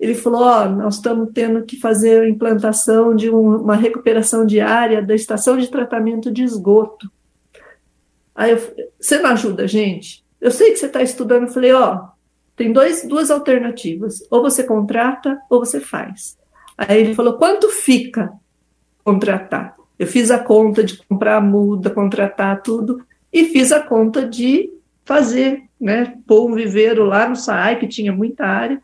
Ele falou: Ó, oh, nós estamos tendo que fazer a implantação de um, uma recuperação de área da estação de tratamento de esgoto. Aí eu, você não ajuda, gente? Eu sei que você está estudando. Eu falei: Ó, tem dois, duas alternativas. Ou você contrata ou você faz. Aí ele falou: quanto fica contratar? Eu fiz a conta de comprar a muda, contratar tudo, e fiz a conta de fazer, né? Pôr um viveiro lá no SAI, que tinha muita área,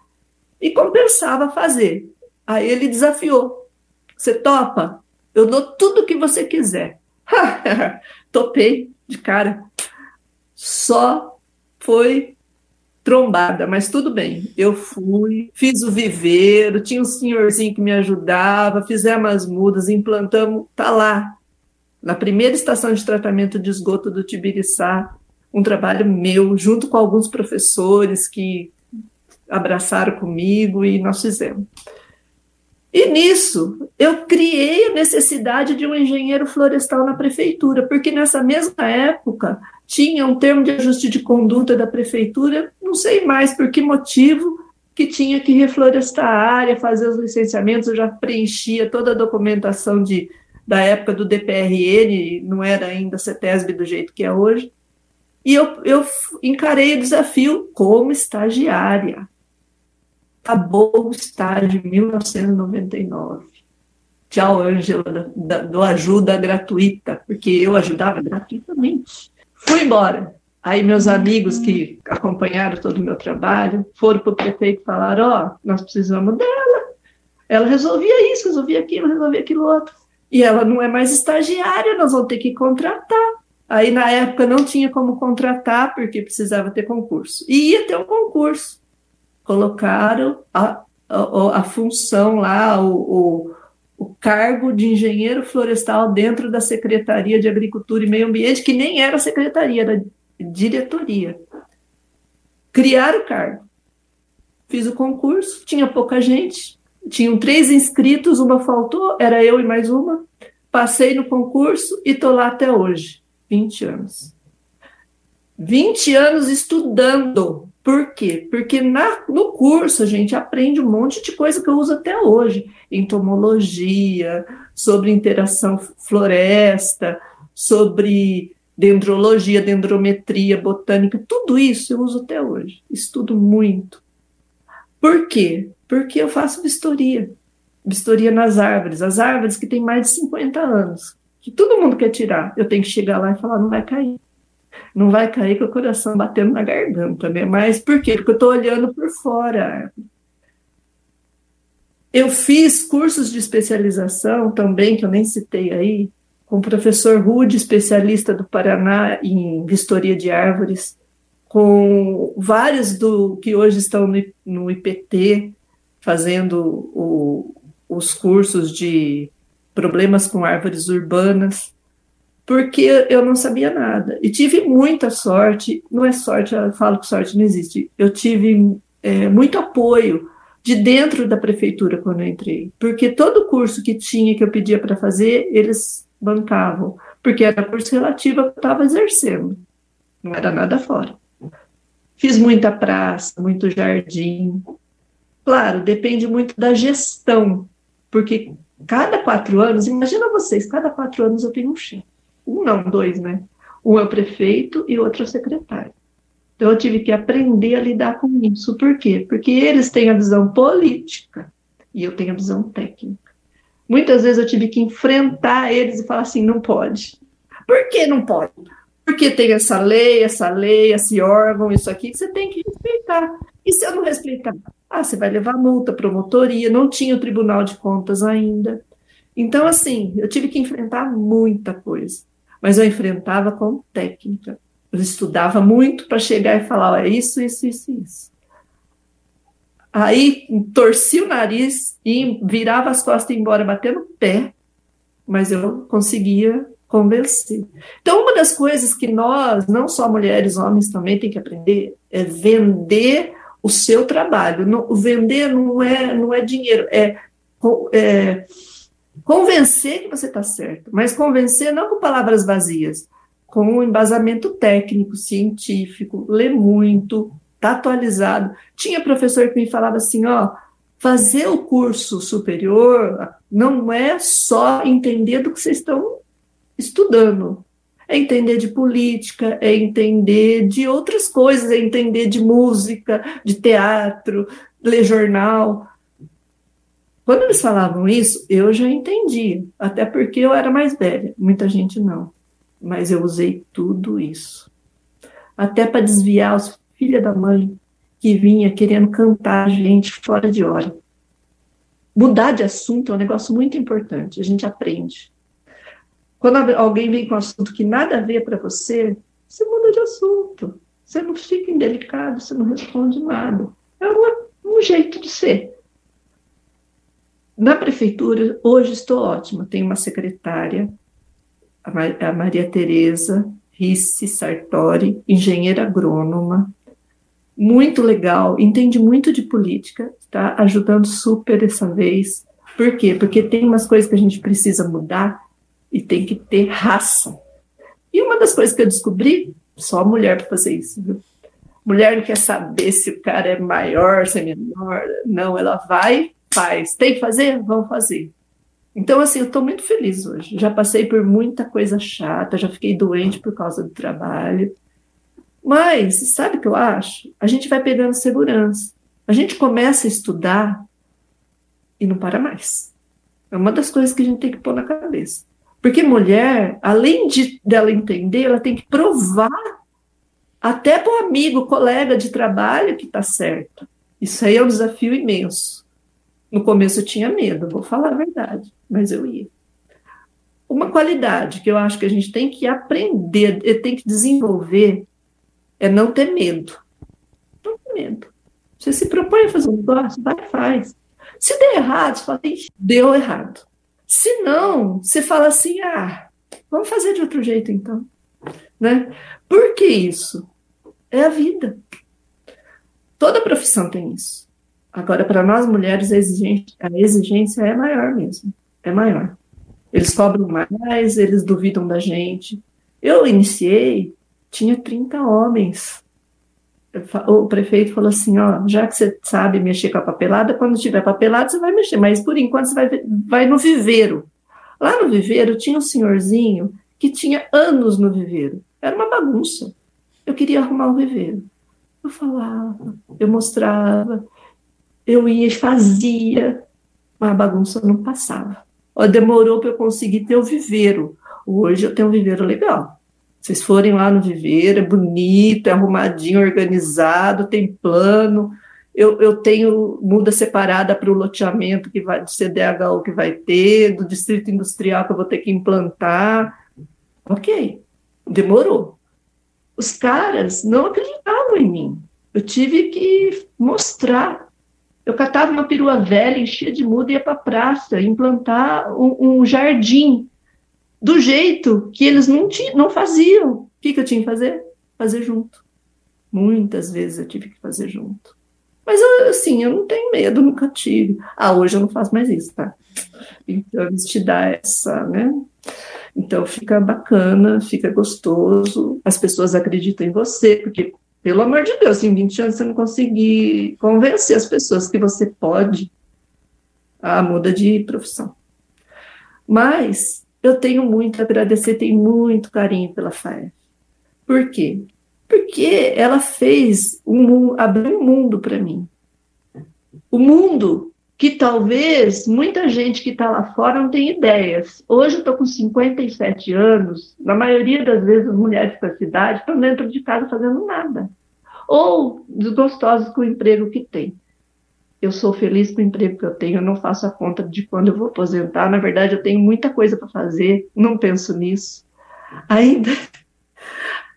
e compensava fazer. Aí ele desafiou: Você topa? Eu dou tudo o que você quiser. Topei de cara. Só foi trombada, mas tudo bem. Eu fui, fiz o viveiro, tinha um senhorzinho que me ajudava, fizemos as mudas, implantamos, tá lá, na primeira estação de tratamento de esgoto do Tibiriçá, um trabalho meu, junto com alguns professores que abraçaram comigo e nós fizemos. E nisso, eu criei a necessidade de um engenheiro florestal na prefeitura, porque nessa mesma época tinha um termo de ajuste de conduta da prefeitura, não sei mais por que motivo, que tinha que reflorestar a área, fazer os licenciamentos, eu já preenchia toda a documentação de, da época do DPRN, não era ainda CETESB do jeito que é hoje, e eu, eu encarei o desafio como estagiária acabou o estágio em 1999. Tchau, Ângela, do ajuda gratuita, porque eu ajudava gratuitamente. Fui embora. Aí meus amigos que acompanharam todo o meu trabalho foram para o prefeito e falaram, ó, oh, nós precisamos dela. Ela resolvia isso, resolvia aquilo, resolvia aquilo outro. E ela não é mais estagiária, nós vamos ter que contratar. Aí na época não tinha como contratar, porque precisava ter concurso. E ia ter um concurso colocaram a, a, a função lá, o, o, o, cargo de engenheiro florestal dentro da Secretaria de Agricultura e Meio Ambiente, que nem era secretaria, era diretoria. Criaram o cargo. Fiz o concurso, tinha pouca gente, tinham três inscritos, uma faltou, era eu e mais uma. Passei no concurso e estou lá até hoje, 20 anos. 20 anos estudando por quê? Porque na, no curso a gente aprende um monte de coisa que eu uso até hoje: entomologia, sobre interação floresta, sobre dendrologia, dendrometria, botânica, tudo isso eu uso até hoje. Estudo muito. Por quê? Porque eu faço vistoria. Vistoria nas árvores, as árvores que têm mais de 50 anos, que todo mundo quer tirar. Eu tenho que chegar lá e falar: não vai cair não vai cair com o coração batendo na garganta, né? Mas por quê? Porque eu estou olhando por fora. Eu fiz cursos de especialização também, que eu nem citei aí, com o professor Rude, especialista do Paraná em vistoria de árvores, com vários do que hoje estão no, no IPT, fazendo o, os cursos de problemas com árvores urbanas porque eu não sabia nada. E tive muita sorte, não é sorte, eu falo que sorte não existe, eu tive é, muito apoio de dentro da prefeitura quando eu entrei, porque todo curso que tinha, que eu pedia para fazer, eles bancavam, porque era curso relativo eu estava exercendo, não era nada fora. Fiz muita praça, muito jardim. Claro, depende muito da gestão, porque cada quatro anos, imagina vocês, cada quatro anos eu tenho um chefe um não, dois, né? Um é o prefeito e outro é o secretário. Então eu tive que aprender a lidar com isso. Por quê? Porque eles têm a visão política e eu tenho a visão técnica. Muitas vezes eu tive que enfrentar eles e falar assim: não pode. Por que não pode? Porque tem essa lei, essa lei, esse órgão, isso aqui, que você tem que respeitar. E se eu não respeitar? Ah, você vai levar multa, promotoria, não tinha o Tribunal de Contas ainda. Então, assim, eu tive que enfrentar muita coisa, mas eu enfrentava com técnica. Eu estudava muito para chegar e falar, é isso, isso, isso, isso. Aí torci o nariz e virava as costas e embora batendo o pé, mas eu conseguia convencer. Então, uma das coisas que nós, não só mulheres, homens também, tem que aprender é vender o seu trabalho. vender não é, não é dinheiro, é, é convencer que você está certo, mas convencer não com palavras vazias, com um embasamento técnico, científico, ler muito, tá atualizado. Tinha professor que me falava assim, ó, fazer o curso superior não é só entender do que vocês estão estudando. É entender de política, é entender de outras coisas, é entender de música, de teatro, ler jornal. Quando eles falavam isso, eu já entendi, até porque eu era mais velha, muita gente não mas eu usei tudo isso. Até para desviar os filhos da mãe que vinha querendo cantar a gente fora de hora. Mudar de assunto é um negócio muito importante, a gente aprende. Quando alguém vem com um assunto que nada a ver para você, você muda de assunto. Você não fica indelicado, você não responde nada. É uma, um jeito de ser. Na prefeitura, hoje estou ótima. Tenho uma secretária a Maria Tereza Risse Sartori, engenheira agrônoma, muito legal, entende muito de política, está ajudando super dessa vez. Por quê? Porque tem umas coisas que a gente precisa mudar e tem que ter raça. E uma das coisas que eu descobri, só mulher para fazer isso, viu? Mulher não quer saber se o cara é maior, se é menor. Não, ela vai, faz. Tem que fazer? Vamos fazer. Então, assim, eu estou muito feliz hoje. Já passei por muita coisa chata, já fiquei doente por causa do trabalho. Mas, sabe o que eu acho? A gente vai pegando segurança. A gente começa a estudar e não para mais. É uma das coisas que a gente tem que pôr na cabeça. Porque mulher, além de dela entender, ela tem que provar até para o amigo, colega de trabalho que está certo. Isso aí é um desafio imenso. No começo eu tinha medo, vou falar a verdade, mas eu ia. Uma qualidade que eu acho que a gente tem que aprender, tem que desenvolver, é não ter medo. Não ter medo. Você se propõe a fazer um negócio, vai faz. Se der errado, você fala, deu errado. Se não, você fala assim, ah, vamos fazer de outro jeito então. Né? Por que isso? É a vida. Toda profissão tem isso. Agora, para nós mulheres, a exigência, a exigência é maior mesmo. É maior. Eles cobram mais, eles duvidam da gente. Eu iniciei, tinha 30 homens. O prefeito falou assim: ó, já que você sabe mexer com a papelada, quando tiver papelada, você vai mexer, mas por enquanto você vai, vai no viveiro. Lá no viveiro tinha um senhorzinho que tinha anos no viveiro. Era uma bagunça. Eu queria arrumar o viveiro. Eu falava, eu mostrava, eu ia e fazia, mas a bagunça não passava. Demorou para eu conseguir ter o viveiro. Hoje eu tenho um viveiro legal. Vocês forem lá no viveiro, é bonito, é arrumadinho, organizado, tem plano. Eu, eu tenho muda separada para o loteamento que vai do CDHU que vai ter, do distrito industrial que eu vou ter que implantar. Ok, demorou. Os caras não acreditavam em mim. Eu tive que mostrar eu catava uma perua velha, enchia de muda e ia para a praça implantar um, um, jardim do jeito que eles não, tinham, não faziam. O que, que eu tinha que fazer? Fazer junto. Muitas vezes eu tive que fazer junto. Mas, eu, assim, eu não tenho medo, nunca tive. Ah, hoje eu não faço mais isso, tá? Então, eles te dão essa, né? Então, fica bacana, fica gostoso, as pessoas acreditam em você, porque pelo amor de Deus, em 20 anos você não conseguir convencer as pessoas que você pode, a muda de profissão. Mas eu tenho muito a agradecer, tenho muito carinho pela FAEF. Por quê? Porque ela fez um abriu um mundo para mim. O mundo que talvez muita gente que está lá fora não tenha ideias. Hoje eu estou com 57 anos, na maioria das vezes as mulheres da cidade estão dentro de casa fazendo nada. Ou desgostosas com o emprego que tem. Eu sou feliz com o emprego que eu tenho, eu não faço a conta de quando eu vou aposentar. Na verdade, eu tenho muita coisa para fazer, não penso nisso. Ainda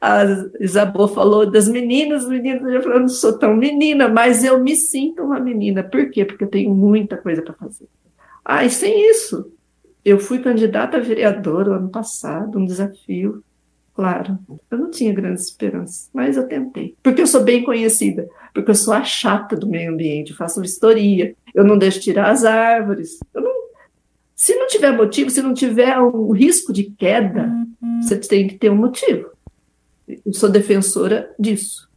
a Isabel falou das meninas, meninas, eu falei, eu não sou tão menina, mas eu me sinto uma menina. Por quê? Porque eu tenho muita coisa para fazer. Ah, e sem isso, eu fui candidata a vereadora ano passado, um desafio. Claro, eu não tinha grandes esperanças, mas eu tentei. Porque eu sou bem conhecida, porque eu sou a chata do meio ambiente, eu faço vistoria, eu não deixo tirar as árvores. Não... se não tiver motivo, se não tiver um risco de queda, uhum. você tem que ter um motivo. Eu sou defensora disso.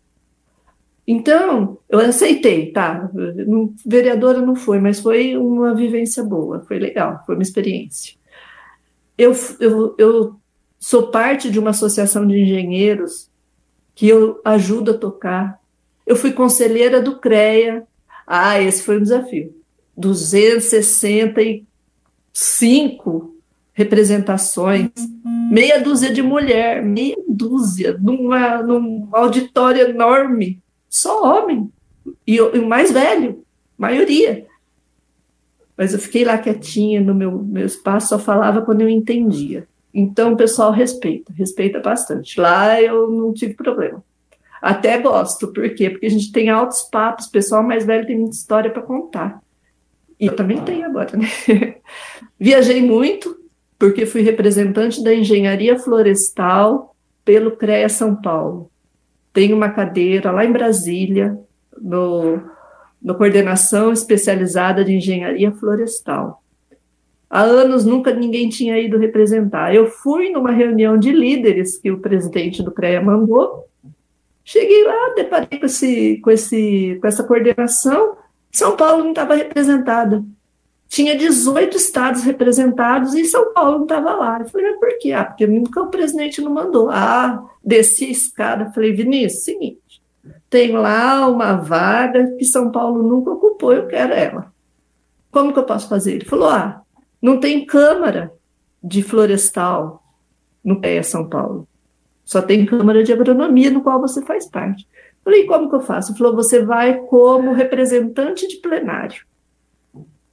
Então, eu aceitei, tá? Vereadora não foi, mas foi uma vivência boa, foi legal, foi uma experiência. Eu, eu, eu sou parte de uma associação de engenheiros que eu ajudo a tocar. Eu fui conselheira do CREA. Ah, esse foi um desafio. 265 representações, meia dúzia de mulher, meia dúzia, numa, num auditório enorme, só homem, e, o mais velho, maioria. Mas eu fiquei lá quietinha no meu, meu espaço, só falava quando eu entendia. Então o pessoal respeita, respeita bastante. Lá eu não tive problema. Até gosto, por quê? Porque a gente tem altos papos, o pessoal mais velho tem muita história para contar. E eu também tenho agora, né? Viajei muito, porque fui representante da engenharia florestal pelo CREA São Paulo. Tenho uma cadeira lá em Brasília, no, no coordenação especializada de engenharia florestal. Há anos nunca ninguém tinha ido representar. Eu fui numa reunião de líderes que o presidente do CREA mandou. Cheguei lá, deparei com, esse, com, esse, com essa coordenação. São Paulo não estava representada tinha 18 estados representados e São Paulo não estava lá. Eu falei, mas por quê? Ah, porque nunca o presidente não mandou. Ah, desci a escada, falei, Vinícius, seguinte, tem lá uma vaga que São Paulo nunca ocupou, eu quero ela. Como que eu posso fazer? Ele falou, ah, não tem Câmara de Florestal no PEA São Paulo. Só tem Câmara de Agronomia, no qual você faz parte. Falei, como que eu faço? Ele falou, você vai como representante de plenário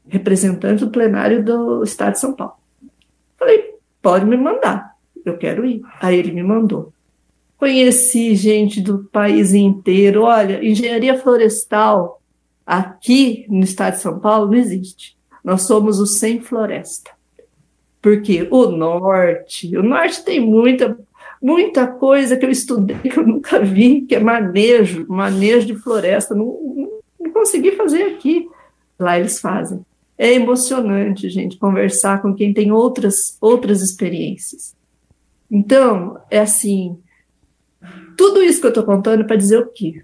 representante do plenário do Estado de São Paulo. Falei, pode me mandar, eu quero ir. Aí ele me mandou. Conheci gente do país inteiro. Olha, engenharia florestal aqui no estado de São Paulo não existe. Nós somos o sem floresta. Porque o norte, o norte tem muita muita coisa que eu estudei que eu nunca vi, que é manejo, manejo de floresta. Não, não, não consegui fazer aqui. Lá eles fazem. É emocionante, gente, conversar com quem tem outras, outras experiências. Então, é assim, tudo isso que eu estou contando é para dizer o quê?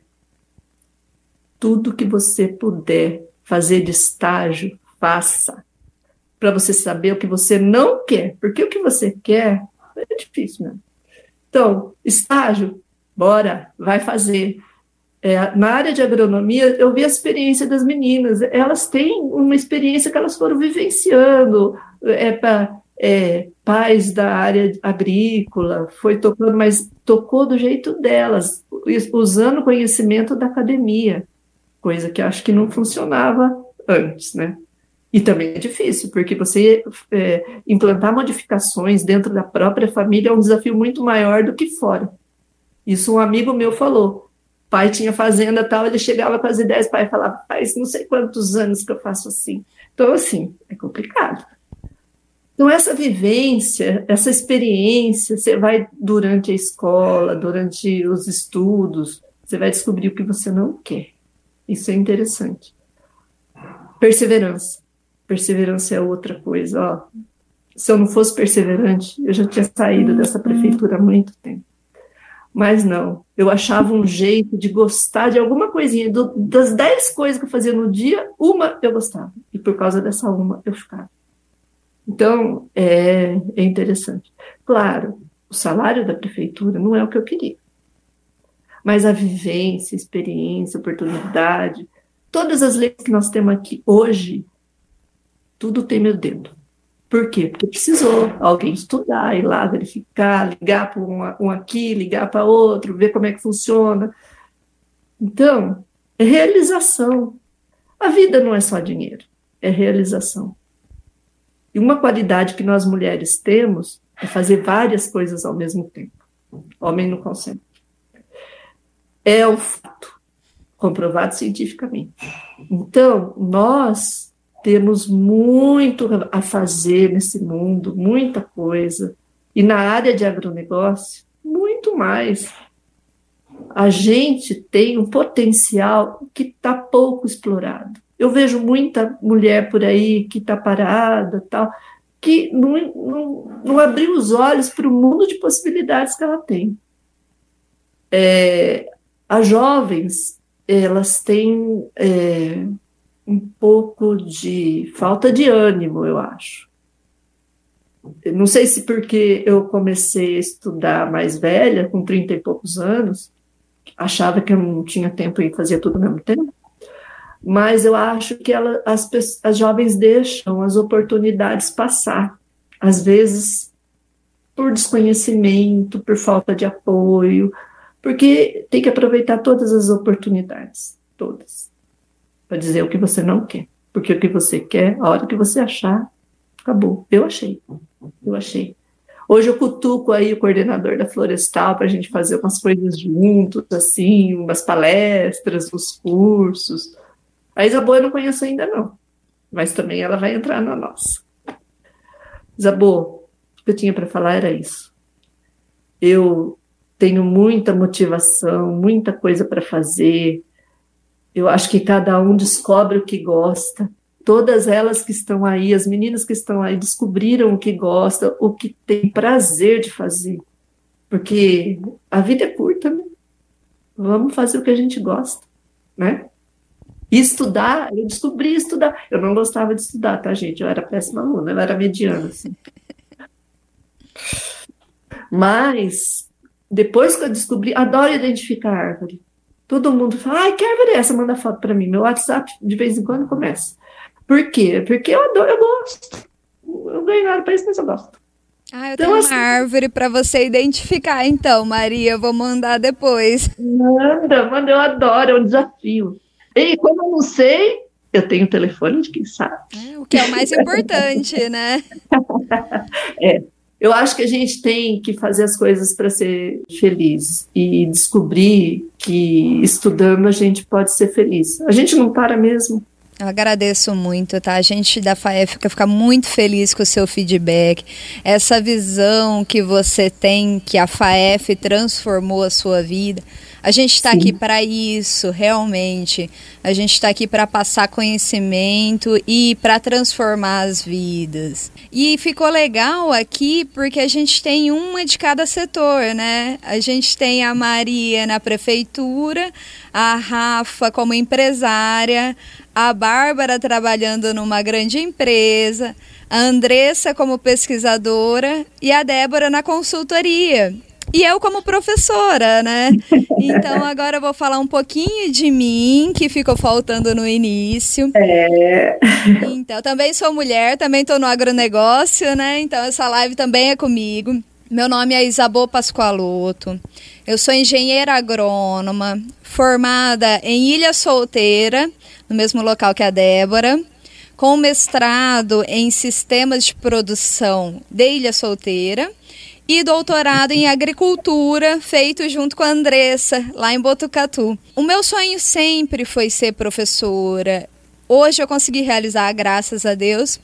Tudo que você puder fazer de estágio, faça. Para você saber o que você não quer. Porque o que você quer é difícil, né? Então, estágio, bora, vai fazer. É, na área de agronomia, eu vi a experiência das meninas. Elas têm uma experiência que elas foram vivenciando. É, pra, é, pais da área agrícola, foi tocando, mas tocou do jeito delas, usando o conhecimento da academia, coisa que acho que não funcionava antes, né? E também é difícil, porque você é, implantar modificações dentro da própria família é um desafio muito maior do que fora. Isso um amigo meu falou pai tinha fazenda tal, ele chegava com as ideias, o pai falava, faz não sei quantos anos que eu faço assim. Então, assim, é complicado. Então, essa vivência, essa experiência, você vai durante a escola, durante os estudos, você vai descobrir o que você não quer. Isso é interessante. Perseverança. Perseverança é outra coisa. Ó, se eu não fosse perseverante, eu já tinha saído dessa prefeitura há muito tempo. Mas não, eu achava um jeito de gostar de alguma coisinha. Do, das dez coisas que eu fazia no dia, uma eu gostava. E por causa dessa uma, eu ficava. Então, é, é interessante. Claro, o salário da prefeitura não é o que eu queria. mas a vivência, experiência, oportunidade, todas as leis que nós temos aqui hoje, tudo tem meu dedo. Por quê? Porque precisou alguém estudar, ir lá verificar, ligar para um, um aqui, ligar para outro, ver como é que funciona. Então, é realização. A vida não é só dinheiro, é realização. E uma qualidade que nós mulheres temos é fazer várias coisas ao mesmo tempo. Homem não consegue. É o fato, comprovado cientificamente. Então, nós temos muito a fazer nesse mundo, muita coisa. E na área de agronegócio, muito mais. A gente tem um potencial que está pouco explorado. Eu vejo muita mulher por aí que está parada, tal, que não, não, não abriu os olhos para o mundo de possibilidades que ela tem. É, as jovens, elas têm é, um pouco de falta de ânimo, eu acho. Não sei se porque eu comecei a estudar mais velha, com 30 e poucos anos, achava que eu não tinha tempo e fazia tudo ao mesmo tempo, mas eu acho que ela, as, as jovens deixam as oportunidades passar, às vezes por desconhecimento, por falta de apoio, porque tem que aproveitar todas as oportunidades, todas, para dizer o que você não quer, porque o que você quer, a hora que você achar, acabou. Eu achei, eu achei. Hoje eu cutuco aí o coordenador da Florestal para a gente fazer umas coisas juntos, assim, umas palestras, uns cursos, a Isabô eu não conheço ainda não, mas também ela vai entrar na nossa. Isabô, o que eu tinha para falar era isso. Eu tenho muita motivação, muita coisa para fazer. Eu acho que cada um descobre o que gosta. Todas elas que estão aí, as meninas que estão aí, descobriram o que gosta, o que tem prazer de fazer. Porque a vida é curta, né? Vamos fazer o que a gente gosta, né? E estudar, eu descobri estudar. Eu não gostava de estudar, tá, gente? Eu era péssima aluna, eu era mediana, assim. Mas, depois que eu descobri, adoro identificar árvore. Todo mundo fala, ai, que árvore é essa? Manda foto para mim. Meu WhatsApp, de vez em quando, começa. Por quê? Porque eu adoro, eu gosto. Eu ganho nada para isso, mas eu gosto. Ah, eu então, tenho assim, uma árvore para você identificar, então, Maria. Eu vou mandar depois. Manda, manda, eu adoro, é um desafio. E como eu não sei, eu tenho o telefone de quem sabe. É, o que é o mais importante, né? é. Eu acho que a gente tem que fazer as coisas para ser feliz e descobrir que estudando a gente pode ser feliz. A gente não para mesmo. Eu agradeço muito, tá? A gente da FAEF fica muito feliz com o seu feedback. Essa visão que você tem, que a FAEF transformou a sua vida. A gente está aqui para isso, realmente. A gente está aqui para passar conhecimento e para transformar as vidas. E ficou legal aqui porque a gente tem uma de cada setor, né? A gente tem a Maria na prefeitura, a Rafa como empresária, a Bárbara trabalhando numa grande empresa, a Andressa como pesquisadora e a Débora na consultoria. E eu como professora, né? Então agora eu vou falar um pouquinho de mim, que ficou faltando no início. É. Então, também sou mulher, também estou no agronegócio, né? Então essa live também é comigo. Meu nome é Isabô Pascoaloto. Eu sou engenheira agrônoma, formada em Ilha Solteira, no mesmo local que a Débora, com mestrado em sistemas de produção de Ilha Solteira e doutorado em agricultura, feito junto com a Andressa, lá em Botucatu. O meu sonho sempre foi ser professora. Hoje eu consegui realizar, graças a Deus,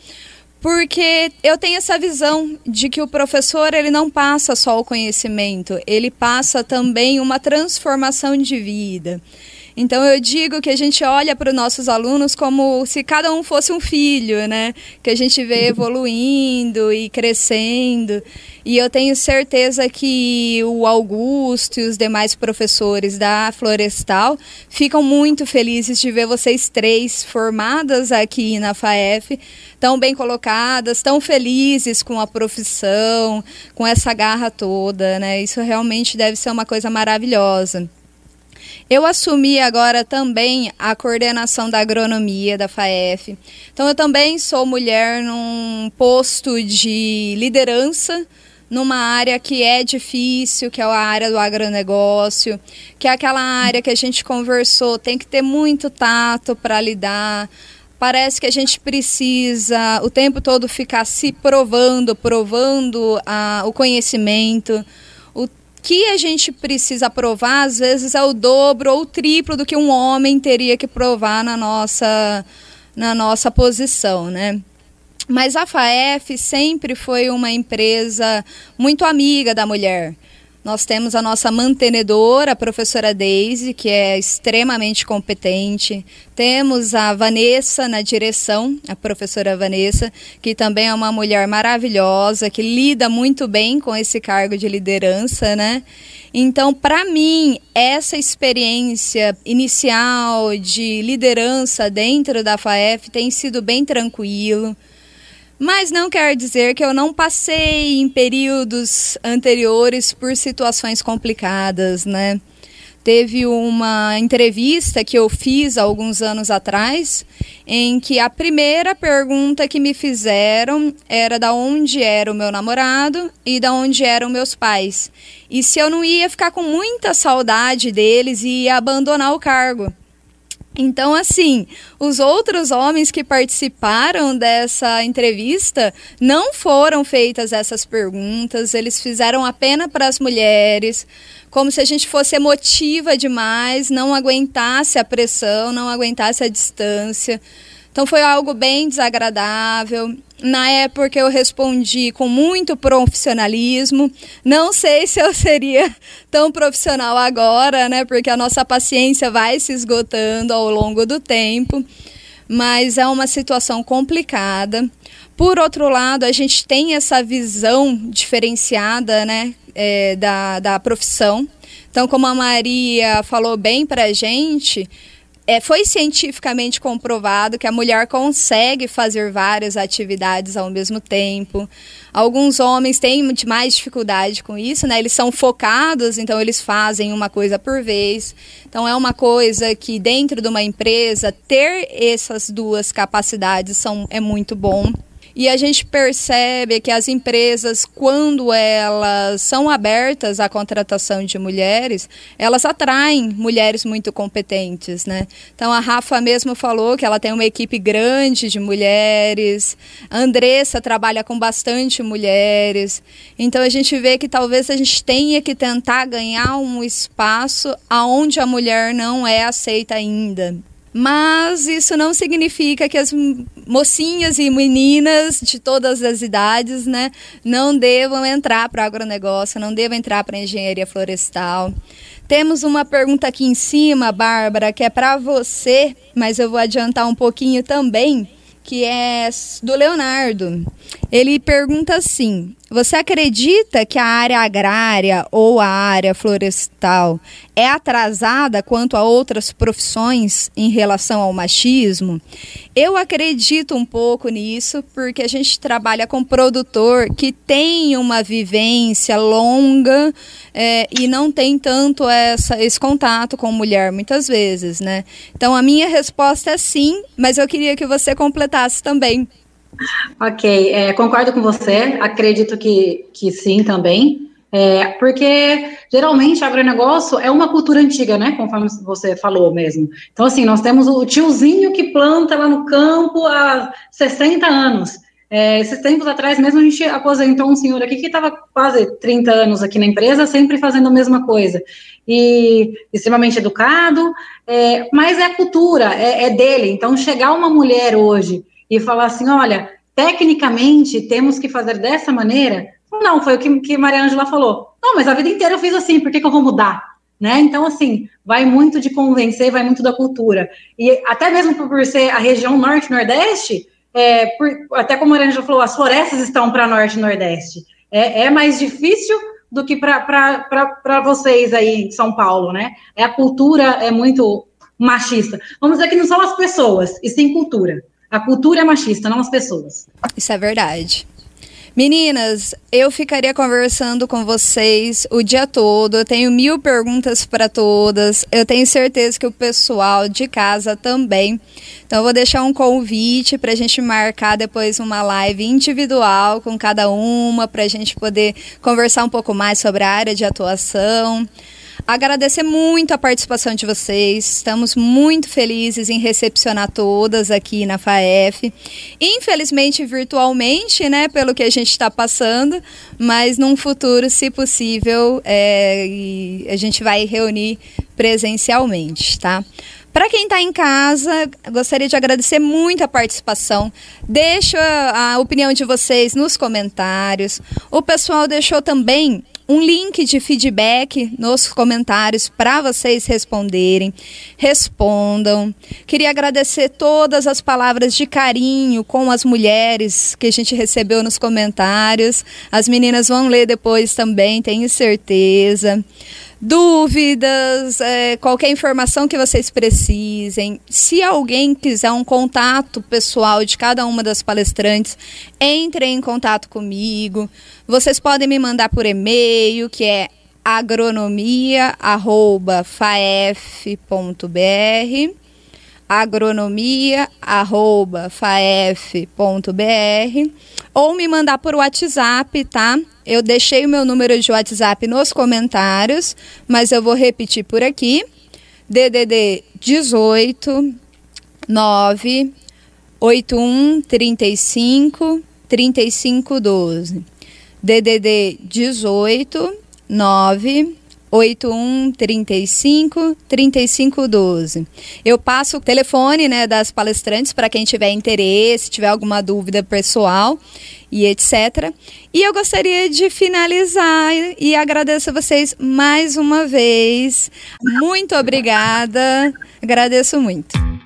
porque eu tenho essa visão de que o professor ele não passa só o conhecimento, ele passa também uma transformação de vida. Então eu digo que a gente olha para os nossos alunos como se cada um fosse um filho, né? Que a gente vê evoluindo e crescendo. E eu tenho certeza que o Augusto e os demais professores da Florestal ficam muito felizes de ver vocês três formadas aqui na FAEF, tão bem colocadas, tão felizes com a profissão, com essa garra toda, né? Isso realmente deve ser uma coisa maravilhosa. Eu assumi agora também a coordenação da agronomia da FAEF. Então, eu também sou mulher num posto de liderança numa área que é difícil, que é a área do agronegócio, que é aquela área que a gente conversou, tem que ter muito tato para lidar. Parece que a gente precisa o tempo todo ficar se provando, provando a, o conhecimento. Que a gente precisa provar, às vezes, é o dobro ou o triplo do que um homem teria que provar na nossa, na nossa posição, né? Mas a FAEF sempre foi uma empresa muito amiga da mulher. Nós temos a nossa mantenedora, a professora Daisy, que é extremamente competente. Temos a Vanessa na direção, a professora Vanessa, que também é uma mulher maravilhosa, que lida muito bem com esse cargo de liderança, né? Então, para mim, essa experiência inicial de liderança dentro da FAEF tem sido bem tranquilo. Mas não quer dizer que eu não passei em períodos anteriores por situações complicadas, né? Teve uma entrevista que eu fiz alguns anos atrás, em que a primeira pergunta que me fizeram era da onde era o meu namorado e da onde eram meus pais. E se eu não ia ficar com muita saudade deles e ia abandonar o cargo. Então, assim, os outros homens que participaram dessa entrevista não foram feitas essas perguntas, eles fizeram apenas para as mulheres, como se a gente fosse emotiva demais, não aguentasse a pressão, não aguentasse a distância. Então foi algo bem desagradável. Na época eu respondi com muito profissionalismo. Não sei se eu seria tão profissional agora, né? Porque a nossa paciência vai se esgotando ao longo do tempo. Mas é uma situação complicada. Por outro lado, a gente tem essa visão diferenciada, né? É, da, da profissão. Então, como a Maria falou bem para a gente, é, foi cientificamente comprovado que a mulher consegue fazer várias atividades ao mesmo tempo. Alguns homens têm mais dificuldade com isso, né? Eles são focados, então eles fazem uma coisa por vez. Então é uma coisa que dentro de uma empresa ter essas duas capacidades são, é muito bom. E a gente percebe que as empresas, quando elas são abertas à contratação de mulheres, elas atraem mulheres muito competentes, né? Então a Rafa mesmo falou que ela tem uma equipe grande de mulheres, a Andressa trabalha com bastante mulheres. Então a gente vê que talvez a gente tenha que tentar ganhar um espaço aonde a mulher não é aceita ainda. Mas isso não significa que as mocinhas e meninas de todas as idades, né, não devam entrar para o agronegócio, não devam entrar para a engenharia florestal. Temos uma pergunta aqui em cima, Bárbara, que é para você, mas eu vou adiantar um pouquinho também, que é do Leonardo. Ele pergunta assim: você acredita que a área agrária ou a área florestal é atrasada quanto a outras profissões em relação ao machismo? Eu acredito um pouco nisso, porque a gente trabalha com produtor que tem uma vivência longa é, e não tem tanto essa, esse contato com mulher muitas vezes, né? Então a minha resposta é sim, mas eu queria que você completasse também. Ok, é, concordo com você, acredito que, que sim também, é, porque geralmente agronegócio é uma cultura antiga, né, conforme você falou mesmo. Então, assim, nós temos o tiozinho que planta lá no campo há 60 anos. É, esses tempos atrás mesmo a gente aposentou um senhor aqui que estava quase 30 anos aqui na empresa, sempre fazendo a mesma coisa. E extremamente educado, é, mas é a cultura, é, é dele. Então, chegar uma mulher hoje e falar assim, olha, tecnicamente temos que fazer dessa maneira, não, foi o que, que Maria Ângela falou. Não, mas a vida inteira eu fiz assim, por que, que eu vou mudar? Né? Então, assim, vai muito de convencer, vai muito da cultura. E até mesmo por ser a região norte-nordeste, é, até como a Ângela falou, as florestas estão para norte nordeste. É, é, mais difícil do que para vocês aí em São Paulo, né? É a cultura é muito machista. Vamos dizer que não são as pessoas, e sim cultura. A cultura é machista, não as pessoas. Isso é verdade. Meninas, eu ficaria conversando com vocês o dia todo. Eu tenho mil perguntas para todas. Eu tenho certeza que o pessoal de casa também. Então, eu vou deixar um convite para a gente marcar depois uma live individual com cada uma, para a gente poder conversar um pouco mais sobre a área de atuação. Agradecer muito a participação de vocês. Estamos muito felizes em recepcionar todas aqui na FAEF. Infelizmente, virtualmente, né, pelo que a gente está passando, mas num futuro, se possível, é, a gente vai reunir presencialmente, tá? Para quem está em casa, gostaria de agradecer muito a participação. Deixa a opinião de vocês nos comentários. O pessoal deixou também um link de feedback nos comentários para vocês responderem. Respondam. Queria agradecer todas as palavras de carinho com as mulheres que a gente recebeu nos comentários. As meninas vão ler depois também, tenho certeza dúvidas, é, qualquer informação que vocês precisem. Se alguém quiser um contato pessoal de cada uma das palestrantes, entrem em contato comigo. Vocês podem me mandar por e-mail, que é agronomia@faef.br agronomia@faef.br ou me mandar por WhatsApp, tá? Eu deixei o meu número de WhatsApp nos comentários, mas eu vou repetir por aqui. DDD 18 9 81 35 35 12. DDD 18 9 81 35 35 12. Eu passo o telefone né, das palestrantes para quem tiver interesse, tiver alguma dúvida pessoal e etc. E eu gostaria de finalizar e agradeço a vocês mais uma vez. Muito obrigada. Agradeço muito.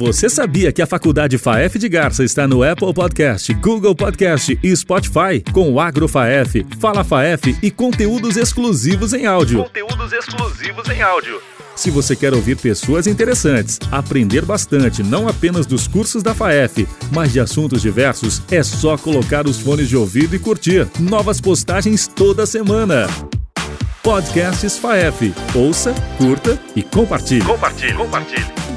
Você sabia que a Faculdade FAEF de Garça está no Apple Podcast, Google Podcast e Spotify com o AgroFaef, Fala FAEF e conteúdos exclusivos em áudio. Conteúdos exclusivos em áudio. Se você quer ouvir pessoas interessantes, aprender bastante não apenas dos cursos da FAEF, mas de assuntos diversos, é só colocar os fones de ouvido e curtir. Novas postagens toda semana. Podcasts FAEF. Ouça, curta e compartilhe. Compartilhe, compartilhe.